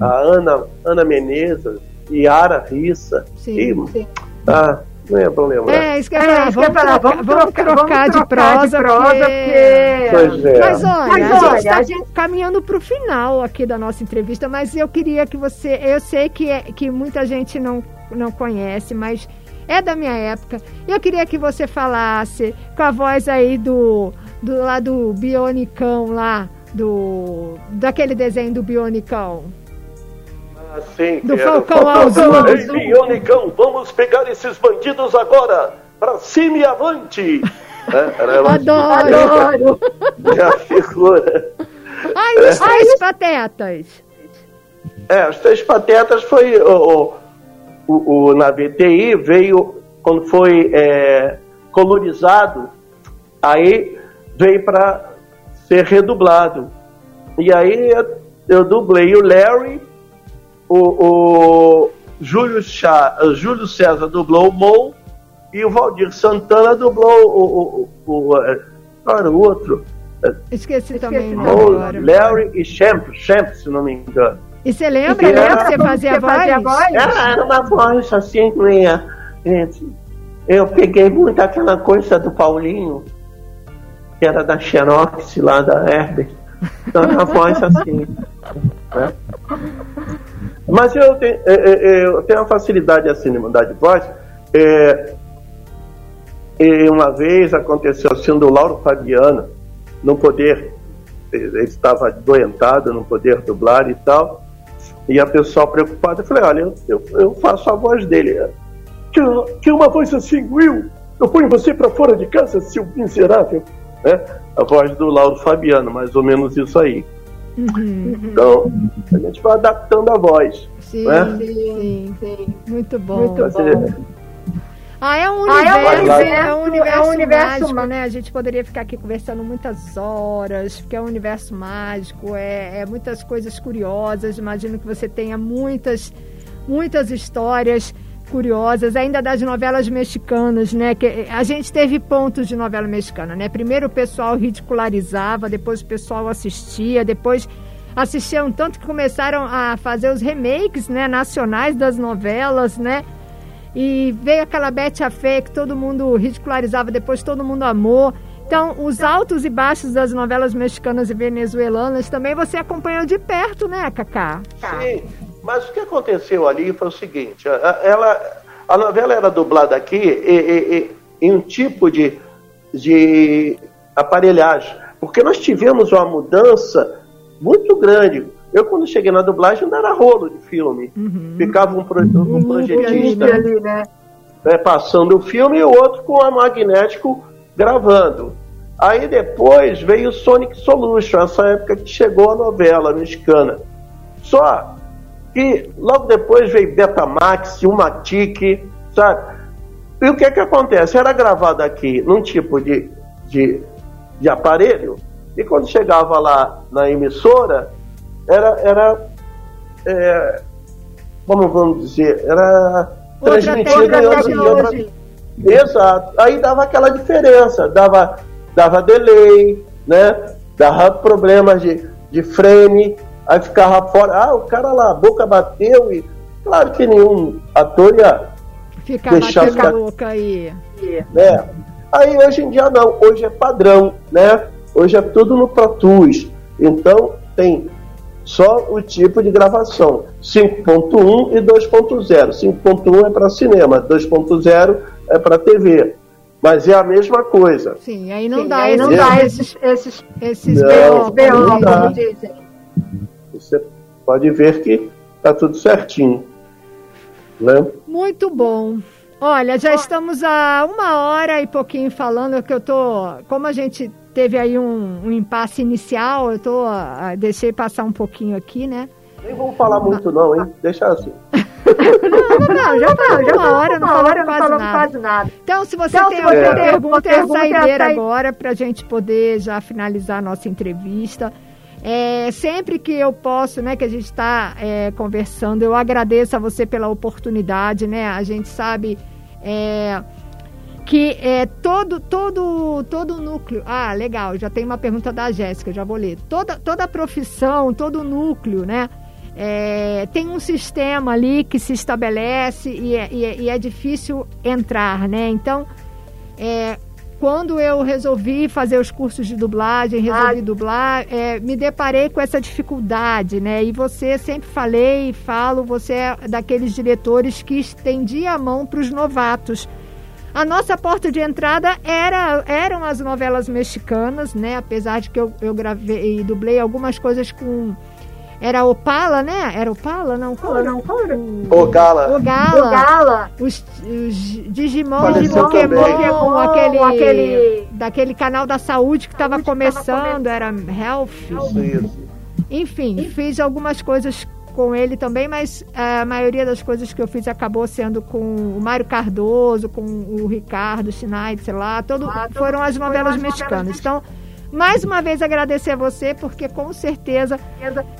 a Ana, Ana Menezes, Yara Rissa. Sim, e, sim. Ah, não é problema. É, isso que ia falar. Vamos, trocar, vamos, trocar, trocar, de prosa, de prosa porque... Pois é. Mas olha, Mas, a gente está gente... caminhando para o final aqui da nossa entrevista, mas eu queria que você... Eu sei que, é, que muita gente não, não conhece, mas é da minha época. Eu queria que você falasse com a voz aí do, do lá do Bionicão lá, do daquele desenho do Bionicão. Ah, sim, do. Falcão Azul. Ei, Bionicão, vamos pegar esses bandidos agora, pra cima e avante. <laughs> é, era uma Adoro! Adoro! a figura. Ai, os é. três patetas. É, os três patetas foi o, o, o na VTI veio quando foi é, colorizado, aí veio para ser redublado. E aí eu, eu dublei o Larry, o, o Júlio, Chá, Júlio César dublou o Mo e o Valdir Santana dublou o, o, o, o, o outro. Esqueci, Esqueci também. Mo, Larry e Champ, Champ, se não me engano. E você lembra, lembra que você fazia, você fazia a voz? Ah, era uma voz assim, meia. Eu peguei muito aquela coisa do Paulinho, que era da Xerox lá da Herbert. Então era uma voz assim. Né? Mas eu tenho, eu tenho uma facilidade assim de mudar de voz. É, e uma vez aconteceu assim do Lauro Fabiano não poder, ele estava doentado, não poder dublar e tal. E a pessoa preocupada, eu falei, olha, eu, eu, eu faço a voz dele. Que, que uma voz assim, Will, eu ponho você para fora de casa, seu miserável. Né? A voz do Lauro Fabiano, mais ou menos isso aí. Uhum. Então, a gente vai adaptando a voz. Sim, né? sim, sim. Muito bom. Muito bom. Ah, é um universo, ah, é um universo, é um universo mágico, mágico, né? A gente poderia ficar aqui conversando muitas horas, porque é um universo mágico, é, é muitas coisas curiosas. Imagino que você tenha muitas, muitas histórias curiosas, ainda das novelas mexicanas, né? Que a gente teve pontos de novela mexicana, né? Primeiro o pessoal ridicularizava, depois o pessoal assistia, depois assistiam tanto que começaram a fazer os remakes, né, nacionais das novelas, né? E veio aquela Bete a Fé que todo mundo ridicularizava, depois todo mundo amou. Então, os altos e baixos das novelas mexicanas e venezuelanas também você acompanhou de perto, né, Cacá? Sim, mas o que aconteceu ali foi o seguinte: ela, a novela era dublada aqui e, e, e, em um tipo de, de aparelhagem, porque nós tivemos uma mudança muito grande. Eu, quando cheguei na dublagem, não era rolo de filme. Uhum. Ficava um, um uhum. projetista ali, né? né, passando o filme e o outro com a magnético gravando. Aí depois veio o Sonic Solution, essa época que chegou a novela mexicana. Só que logo depois veio Betamax, Umatic, sabe? E o que que acontece? Era gravado aqui num tipo de, de, de aparelho, e quando chegava lá na emissora, era, era é, como vamos dizer, era Outra transmitido em outra, outra, Exato. Aí dava aquela diferença, dava, dava delay, né? Dava problemas de, de frame, aí ficava fora, ah, o cara lá, a boca bateu e. Claro que nenhum ator ia Ficar deixar batendo a ficar- boca aí. né? Aí hoje em dia não, hoje é padrão, né? Hoje é tudo no Pro Tools. Então tem só o tipo de gravação, 5.1 e 2.0. 5.1 é para cinema, 2.0 é para TV. Mas é a mesma coisa. Sim, aí não Sim, dá, aí esses, não dá esses, esses esses Não, BO, BO, não dá. como dizem. Você pode ver que tá tudo certinho. Né? Muito bom. Olha, já estamos a uma hora e pouquinho falando que eu tô. Como a gente teve aí um, um impasse inicial, eu tô. ah, Deixei passar um pouquinho aqui, né? Nem vamos falar muito não, hein? Deixa assim. <laughs> Não, não, não, já tá, já uma hora, não uma hora, não quase falamos nada. quase nada. Então, se você Então, tem se outra você tem pergunta, é a pergunta, é a saideira agora para a gente poder já finalizar a nossa entrevista. É, sempre que eu posso, né, que a gente está conversando, eu agradeço a você pela oportunidade, né? A gente sabe é, que é todo todo todo núcleo. Ah, legal. Já tem uma pergunta da Jéssica, já vou ler. Toda toda profissão, todo núcleo, né? é, tem um sistema ali que se estabelece e é, e é, e é difícil entrar, né? Então, é, quando eu resolvi fazer os cursos de dublagem, resolvi ah. dublar, é, me deparei com essa dificuldade, né? E você sempre falei e falo, você é daqueles diretores que estendia a mão para os novatos. A nossa porta de entrada era, eram as novelas mexicanas, né? Apesar de que eu, eu gravei e dublei algumas coisas com era Opala, né? Era Opala? Não, qual era? Era? Ogala. Ogala. Ogala. Os, os Digimon, Digimon Pokémon, aquele, aquele, daquele canal da saúde que estava começando, era Health. Isso. Enfim, Enfim, fiz algumas coisas com ele também, mas a maioria das coisas que eu fiz acabou sendo com o Mário Cardoso, com o Ricardo Schneider, sei lá, todo, ah, foram as novelas mexicanas. Então, mais uma vez agradecer a você, porque com certeza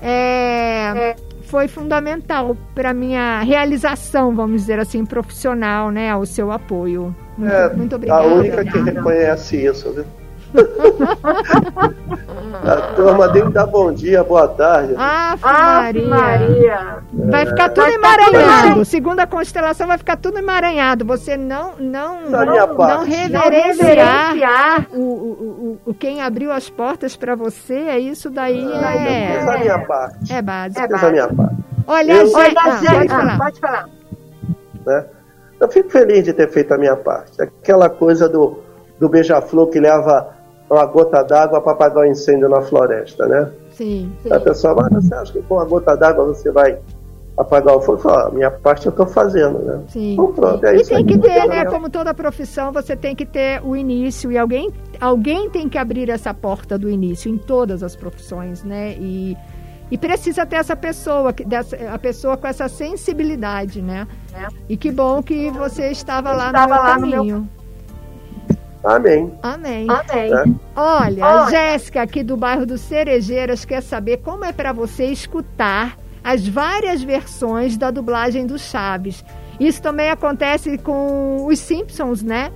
é, foi fundamental para minha realização, vamos dizer assim, profissional, né? O seu apoio. Muito, é, muito obrigada. A única que reconhece isso, viu? A turma tem que dar bom dia, boa tarde. Ah, Maria. Maria. Vai ficar tudo vai emaranhado. Segundo a constelação, vai ficar tudo emaranhado. Você não não não, não reverenciar o, o, o, quem abriu as portas para você, é isso daí ah, é, é, minha parte. é básico. É básico. minha parte. Olha, eu, gente, ah, pode falar. Pode falar. Né? Eu fico feliz de ter feito a minha parte. Aquela coisa do, do beija-flor que leva uma gota d'água para apagar o um incêndio na floresta, né? Sim. sim. A pessoa, mas você acha que com uma gota d'água você vai apagar o fogo? Fala, minha parte eu estou fazendo, né? Sim. Então, pronto, é e tem que ter, né? Como toda profissão, você tem que ter o início e alguém, alguém tem que abrir essa porta do início em todas as profissões, né? E, e precisa ter essa pessoa, dessa, a pessoa com essa sensibilidade, né? É. E que bom que você estava lá no meu caminho. Amém. Amém. Amém. É. Olha, a Jéssica aqui do bairro do Cerejeiras quer saber como é para você escutar as várias versões da dublagem do Chaves. Isso também acontece com os Simpsons, né?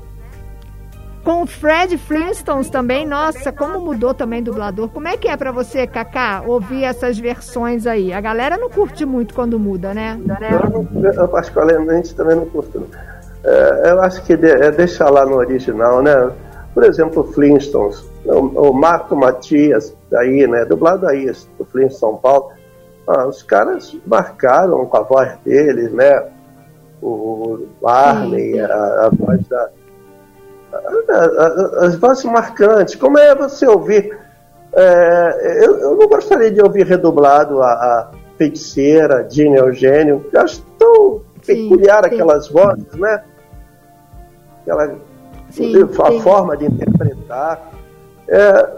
Com o Fred Flintstones também. Nossa, como mudou também o dublador. Como é que é para você, Kaká, ouvir essas versões aí? A galera não curte muito quando muda, né? Eu, eu particularmente também não curto. Não. É, eu acho que de, é deixar lá no original, né? Por exemplo, Flintstones, o, o Marco Matias, daí, né? Dublado aí, do Flintstones São Paulo. Ah, os caras marcaram com a voz deles, né? O Barney, a, a voz da. as vozes marcantes. Como é você ouvir? É, eu, eu, não gostaria de ouvir redublado a, a feiticeira, Gene Eugênio, eu acho tão peculiar sim, aquelas sim. vozes, né? Aquela, sim, a sim. forma de interpretar. É,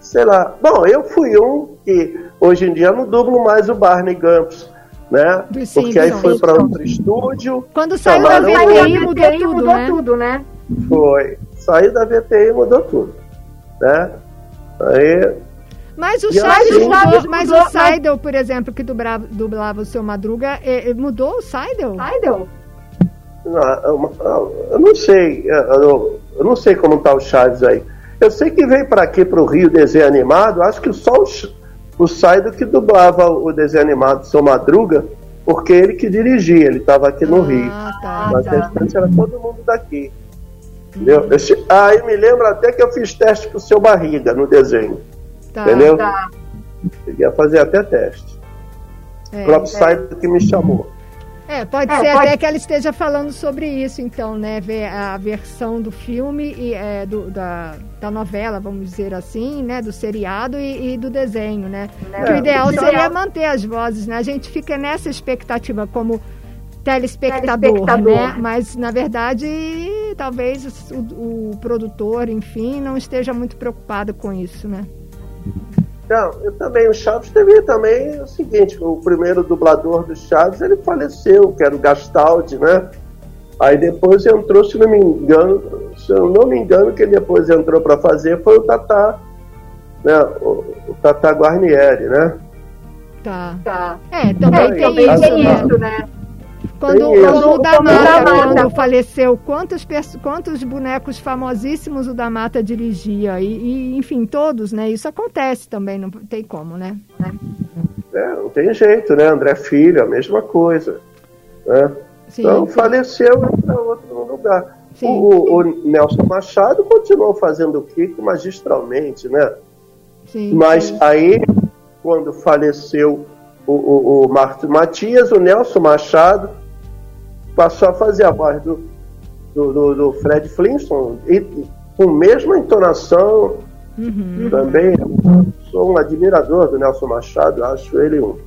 sei lá. Bom, eu fui um que hoje em dia não dublo mais o Barney Gumps. Né? Porque aí foi para outro estúdio. Quando saiu da VTI mudou, tudo, mudou né? tudo, né? Foi. Saiu da VTI mudou tudo. Né? Aí mas o mudou, mas o Seidel, por exemplo, que dublava, dublava o seu Madruga, é, é, mudou o Seidel? Seidel? Não, eu não sei, eu, eu não sei como está o Chaves aí. Eu sei que veio para aqui, para o Rio, desenho animado, acho que só o, o Seidel que dublava o desenho animado Seu Madruga, porque ele que dirigia, ele estava aqui no ah, Rio. Tá, Mas tá. restante era todo mundo daqui. Entendeu? Eu, ah, eu me lembro até que eu fiz teste pro seu barriga no desenho. Tá, entendeu? Tá. Cheguei a fazer até teste. É, o próprio é. site que me chamou. É, pode é, ser pode... até que ela esteja falando sobre isso, então, né? Ver a versão do filme e é, do, da, da novela, vamos dizer assim, né? Do seriado e, e do desenho, né? É, o ideal seria manter as vozes, né? A gente fica nessa expectativa como telespectador, telespectador. né? Mas, na verdade, talvez o, o produtor, enfim, não esteja muito preocupado com isso, né? Não, eu também, o Chaves teve também o seguinte, o primeiro dublador do Chaves, ele faleceu, que era o Gastaldi, né? Aí depois entrou, se não me engano, se eu não me engano, quem depois entrou para fazer foi o Tata, né? O, o Tata Guarnieri, né? Tá. tá. É, também tem, tem isso, né? Quando, quando o da Mata, quando faleceu, quantos, quantos bonecos famosíssimos o da Mata dirigia? E, e, enfim, todos, né? Isso acontece também, não tem como, né? É, não tem jeito, né? André Filho, a mesma coisa. Né? Sim, então sim. faleceu para outro lugar. O, o, Nelson Machado continuou fazendo o Kiko magistralmente, né? Sim, Mas sim. aí, quando faleceu o, o, o Matias, o Nelson Machado passou a fazer a voz do, do, do, do Fred Flintstone, e, com a mesma entonação. Uhum. Também sou um admirador do Nelson Machado, acho ele um.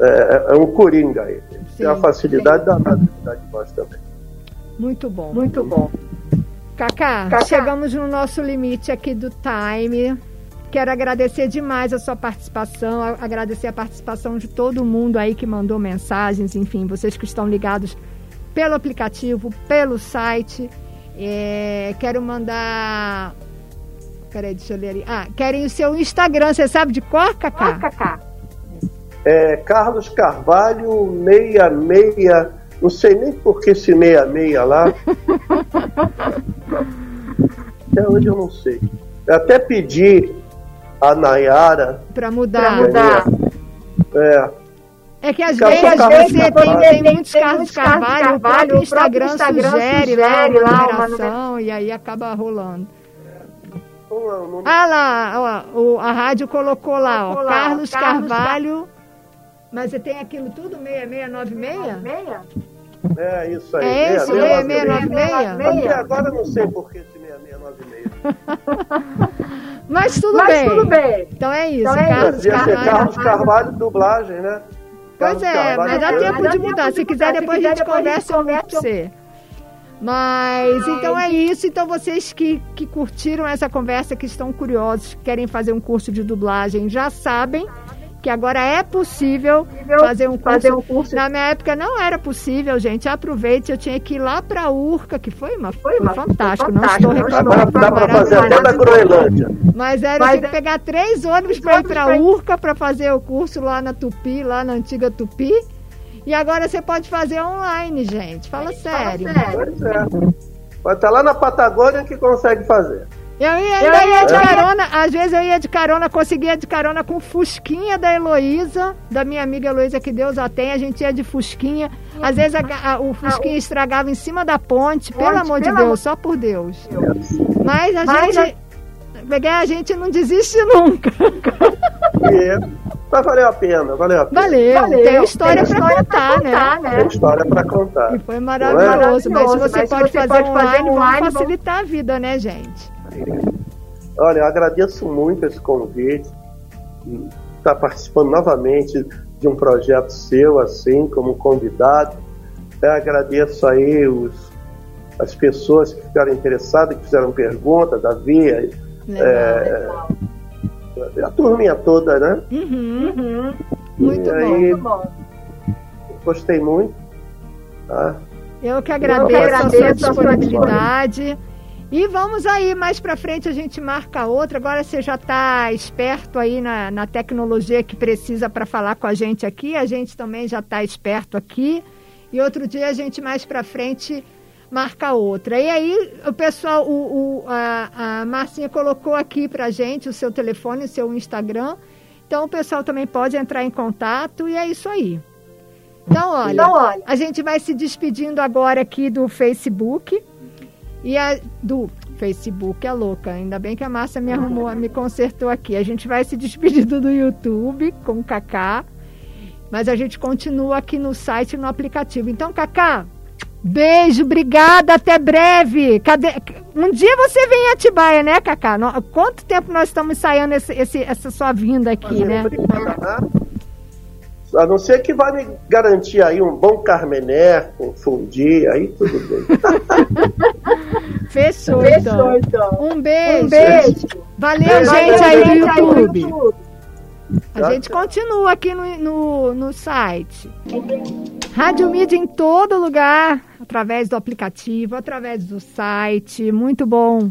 É, é um coringa aí. Tem uma facilidade sim. danada de dar de voz também. Muito bom. Muito bom. Cacá, Cacá, chegamos no nosso limite aqui do time. Quero agradecer demais a sua participação, agradecer a participação de todo mundo aí que mandou mensagens, enfim, vocês que estão ligados pelo aplicativo, pelo site. É, quero mandar. Peraí, deixa eu ler ali. Ah, querem o seu Instagram, você sabe de cor, Cacá? Cor, Cacá. É, Carlos Carvalho 66 não sei nem por que esse meia-meia lá. <laughs> Até hoje eu não sei. Eu até pedi a Nayara. Para mudar. Pra mudar. É. É que às vezes, às vezes tem, tem, tem muitos Carlos Carvalho, o próprio Instagram, Instagram sugere, sugere lá uma numeração e aí acaba rolando. Ah lá, ó, o, a rádio colocou lá, ó, Carlos Carvalho mas você tem aquilo tudo 6696? É isso aí. É esse, 6696? Até agora eu não sei por que esse 6696. <laughs> Mas tudo Mas bem. tudo bem. Então é isso. Então é Carlos, isso. Carvalho. Carlos Carvalho, dublagem, né? Pois é, Carvalho, mas dá tempo de mudar. Se quiser, depois a gente conversa com você. Mas então é isso. Então vocês que, que curtiram essa conversa, que estão curiosos, que querem fazer um curso de dublagem, já sabem que agora é possível fazer um, curso. fazer um curso. Na minha época não era possível, gente. Aproveite, eu tinha que ir lá para a Urca, que foi uma foi, uma, fantástico. Não estou reclamando. Dá para fazer até da Groenlândia. Mas era Mas, que pegar três ônibus para ir para a Urca para fazer o curso lá na Tupi, lá na antiga Tupi. E agora você pode fazer online, gente. Fala sério. Fala sério. É. Vai estar lá na Patagônia que consegue fazer. Eu ia, eu ia de carona, às vezes eu ia de carona, conseguia de carona com Fusquinha da Heloísa, da minha amiga Heloísa, que Deus a tem, a gente ia de Fusquinha. Às vezes a, a, o Fusquinha estragava em cima da ponte, pelo amor de Deus, só por Deus. Mas a Mas gente. A... a gente não desiste nunca. É, mas valeu a pena, valeu a pena. Valeu, valeu. tem história, tem história pra, contar, contar, né? Tem história pra contar. E foi maravilhoso, é? mas se você, mas pode, você fazer pode fazer online, online facilitar a vida, né, gente? Olha, eu agradeço muito esse convite, estar tá participando novamente de um projeto seu, assim, como convidado. Eu agradeço aí os, as pessoas que ficaram interessadas, que fizeram perguntas, a Via, é, a turminha toda, né? Uhum, uhum. Muito, bom, aí, muito bom. Gostei muito. Tá? Eu que agradeço, Eu que agradeço a sua disponibilidade. E vamos aí, mais para frente a gente marca outra. Agora você já está esperto aí na, na tecnologia que precisa para falar com a gente aqui. A gente também já está esperto aqui. E outro dia a gente mais para frente marca outra. E aí o pessoal, o, o a, a Marcinha colocou aqui para gente o seu telefone, o seu Instagram. Então o pessoal também pode entrar em contato e é isso aí. Então olha, então, olha. a gente vai se despedindo agora aqui do Facebook. E a do Facebook é louca. Ainda bem que a Márcia me arrumou, me consertou aqui. A gente vai se despedindo do YouTube com o Kaká. Mas a gente continua aqui no site e no aplicativo. Então, Kaká, beijo, obrigada, até breve. Cadê? Um dia você vem em Atibaia, né, Kaká? Quanto tempo nós estamos ensaiando esse, esse, essa sua vinda aqui, né? A não ser que vai me garantir aí um bom carmené com fundi, aí tudo bem. Fechou, <laughs> Fechou então. então. Um beijo. Um beijo. Valeu, Valeu gente aí do YouTube. YouTube. A gente continua aqui no, no, no site. Rádio Mídia em todo lugar, através do aplicativo, através do site. Muito bom.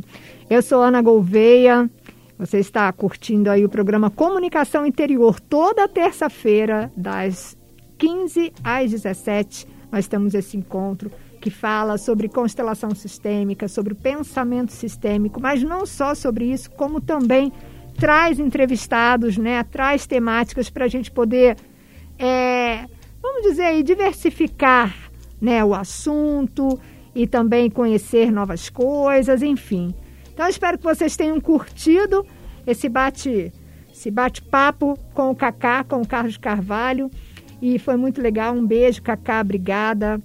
Eu sou Ana Gouveia. Você está curtindo aí o programa Comunicação Interior toda terça-feira, das 15 às 17. Nós temos esse encontro que fala sobre constelação sistêmica, sobre pensamento sistêmico, mas não só sobre isso, como também traz entrevistados, né? Traz temáticas para a gente poder, é, vamos dizer aí, diversificar né, o assunto e também conhecer novas coisas, enfim. Então, espero que vocês tenham curtido esse bate esse bate-papo com o Cacá, com o Carlos Carvalho. E foi muito legal. Um beijo, Cacá, obrigada.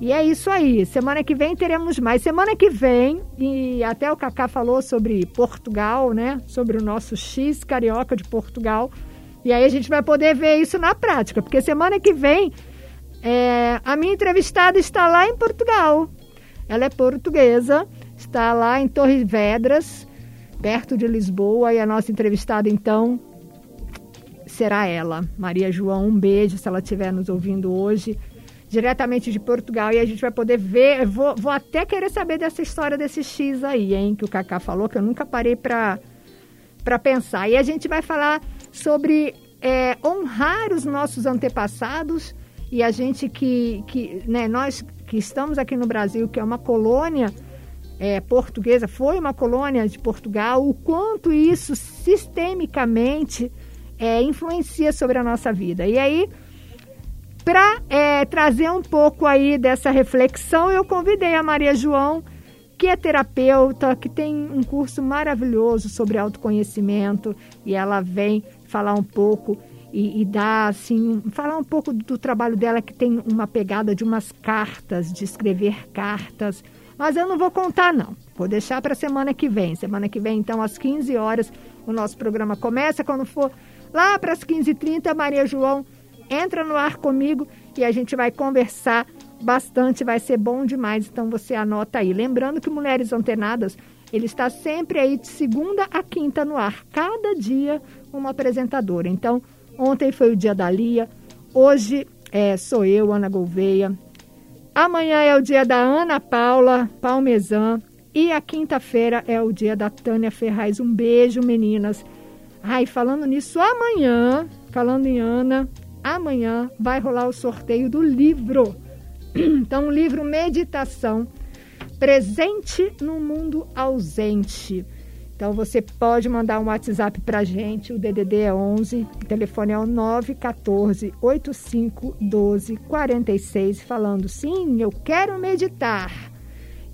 E é isso aí. Semana que vem teremos mais. Semana que vem, e até o Cacá falou sobre Portugal, né? Sobre o nosso X carioca de Portugal. E aí a gente vai poder ver isso na prática, porque semana que vem é, a minha entrevistada está lá em Portugal. Ela é portuguesa, está lá em Torres Vedras, perto de Lisboa, e a nossa entrevistada então será ela, Maria João. Um beijo se ela estiver nos ouvindo hoje diretamente de Portugal e a gente vai poder ver. Vou, vou até querer saber dessa história desse X aí, hein, que o Cacá falou, que eu nunca parei para pensar. E a gente vai falar sobre é, honrar os nossos antepassados e a gente que, que né, nós que estamos aqui no Brasil, que é uma colônia é, portuguesa, foi uma colônia de Portugal, o quanto isso sistemicamente é, influencia sobre a nossa vida. E aí para é, trazer um pouco aí dessa reflexão, eu convidei a Maria João, que é terapeuta, que tem um curso maravilhoso sobre autoconhecimento, e ela vem falar um pouco e, e dar assim, falar um pouco do trabalho dela que tem uma pegada de umas cartas, de escrever cartas. Mas eu não vou contar não. Vou deixar para semana que vem. Semana que vem, então, às 15 horas, o nosso programa começa. Quando for lá para as 15h30, Maria João entra no ar comigo e a gente vai conversar bastante, vai ser bom demais. Então você anota aí. Lembrando que Mulheres Antenadas, ele está sempre aí de segunda a quinta no ar, cada dia uma apresentadora. Então, ontem foi o dia da Lia, hoje é, sou eu, Ana Gouveia. Amanhã é o dia da Ana Paula Palmezan e a quinta-feira é o dia da Tânia Ferraz. Um beijo, meninas. Ai, falando nisso, amanhã, falando em Ana, amanhã vai rolar o sorteio do livro. <clears throat> Então, o livro Meditação Presente no Mundo Ausente. Então, você pode mandar um WhatsApp para a gente, o DDD é 11, o telefone é o 914 8512 46, falando sim, eu quero meditar.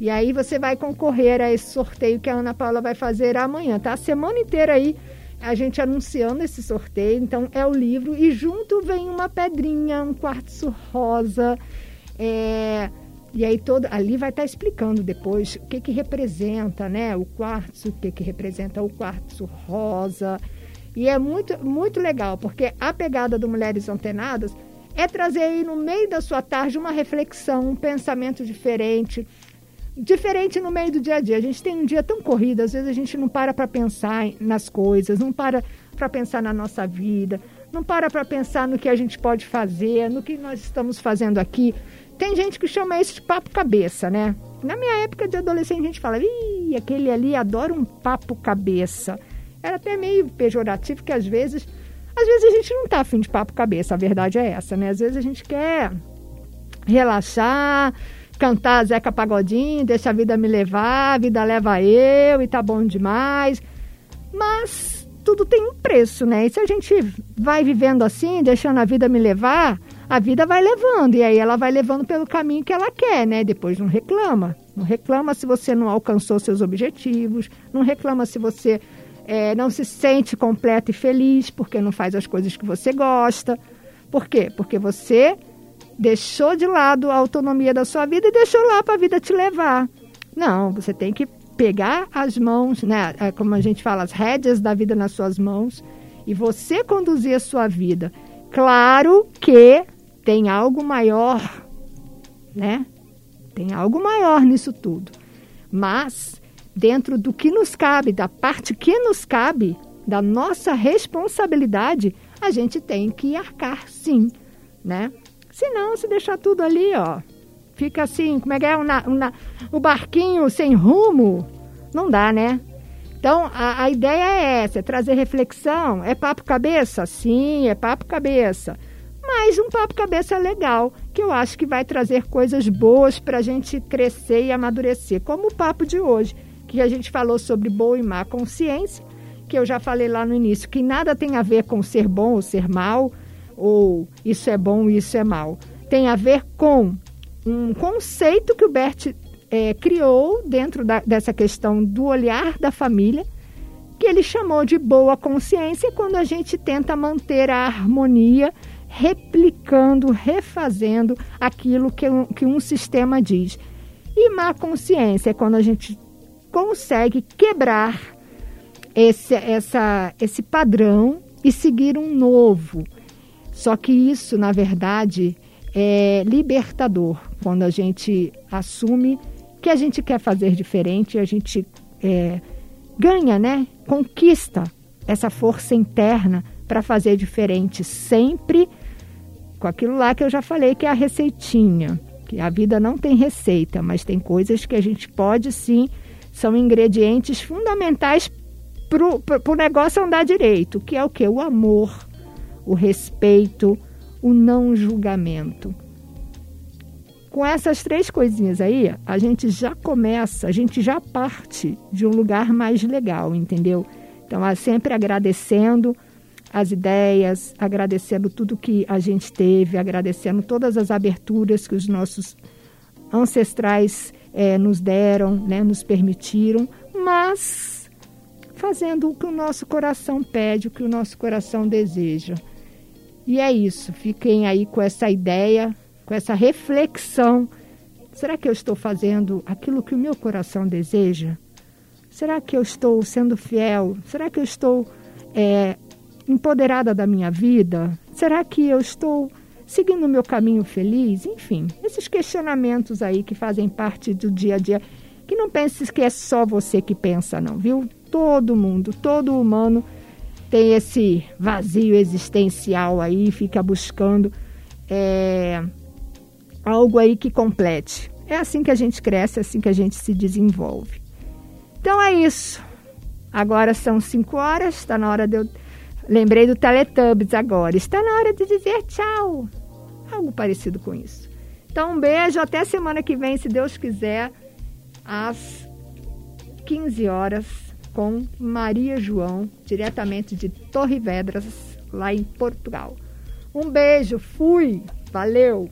E aí você vai concorrer a esse sorteio que a Ana Paula vai fazer amanhã, tá? A semana inteira aí a gente anunciando esse sorteio. Então, é o livro e junto vem uma pedrinha, um quartzo rosa. É, e aí todo ali vai estar tá explicando depois o que, que representa, né? O quartzo, o que, que representa o quartzo rosa. E é muito, muito legal, porque a pegada do Mulheres Antenadas é trazer aí no meio da sua tarde uma reflexão, um pensamento diferente, diferente no meio do dia a dia. A gente tem um dia tão corrido, às vezes a gente não para para pensar nas coisas, não para para pensar na nossa vida, não para para pensar no que a gente pode fazer, no que nós estamos fazendo aqui. Tem gente que chama isso de papo cabeça, né? Na minha época de adolescente a gente fala, ih, aquele ali adora um papo cabeça. Era até meio pejorativo, porque às vezes, às vezes a gente não tá afim de papo cabeça, a verdade é essa, né? Às vezes a gente quer relaxar, cantar Zeca Pagodinho, deixa a vida me levar, a vida leva eu e tá bom demais. Mas tudo tem um preço, né? E se a gente vai vivendo assim, deixando a vida me levar, a vida vai levando. E aí ela vai levando pelo caminho que ela quer, né? Depois não reclama. Não reclama se você não alcançou seus objetivos, não reclama se você é, não se sente completo e feliz porque não faz as coisas que você gosta. Por quê? Porque você deixou de lado a autonomia da sua vida e deixou lá para a vida te levar. Não, você tem que pegar as mãos, né, é como a gente fala, as rédeas da vida nas suas mãos e você conduzir a sua vida. Claro que tem algo maior, né? Tem algo maior nisso tudo. Mas dentro do que nos cabe, da parte que nos cabe, da nossa responsabilidade, a gente tem que arcar sim, né? Se não, se deixar tudo ali, ó, fica assim, como é que é? Uma, uma, o barquinho sem rumo, não dá, né? Então, a, a ideia é essa, é trazer reflexão. É papo cabeça? Sim, é papo cabeça. Mas um papo cabeça legal, que eu acho que vai trazer coisas boas para a gente crescer e amadurecer. Como o papo de hoje, que a gente falou sobre boa e má consciência. que eu já falei lá no início, que nada tem a ver com ser bom ou ser mal, ou isso é bom, isso é mal. Tem a ver com um conceito que o Bert é, criou dentro da, dessa questão do olhar da família, que ele chamou de boa consciência, quando a gente tenta manter a harmonia, replicando, refazendo aquilo que um, que um sistema diz. E má consciência é quando a gente consegue quebrar esse, essa, esse padrão e seguir um novo. Só que isso, na verdade, é libertador quando a gente assume que a gente quer fazer diferente, a gente é, ganha, né? Conquista essa força interna para fazer diferente, sempre com aquilo lá que eu já falei, que é a receitinha. Que a vida não tem receita, mas tem coisas que a gente pode sim, são ingredientes fundamentais para o negócio andar direito, que é o que? O amor, o respeito, o não julgamento. Com essas três coisinhas aí, a gente já começa, a gente já parte de um lugar mais legal, entendeu? Então, sempre agradecendo as ideias, agradecendo tudo que a gente teve, agradecendo todas as aberturas que os nossos ancestrais é, nos deram, né, nos permitiram, mas fazendo o que o nosso coração pede, o que o nosso coração deseja. E é isso, fiquem aí com essa ideia, com essa reflexão. Será que eu estou fazendo aquilo que o meu coração deseja? Será que eu estou sendo fiel? Será que eu estou é, empoderada da minha vida? Será que eu estou seguindo o meu caminho feliz? Enfim, esses questionamentos aí que fazem parte do dia a dia. Que não pense que é só você que pensa, não, viu? Todo mundo, todo humano tem esse vazio existencial aí, fica buscando é, algo aí que complete. É assim que a gente cresce, é assim que a gente se desenvolve. Então é isso. Agora são 5 horas, está na hora de eu. Lembrei do Teletubbies agora. Está na hora de dizer tchau. Algo parecido com isso. Então, um beijo. Até semana que vem, se Deus quiser, às 15 horas com Maria João, diretamente de Torre Vedras, lá em Portugal. Um beijo, fui, valeu!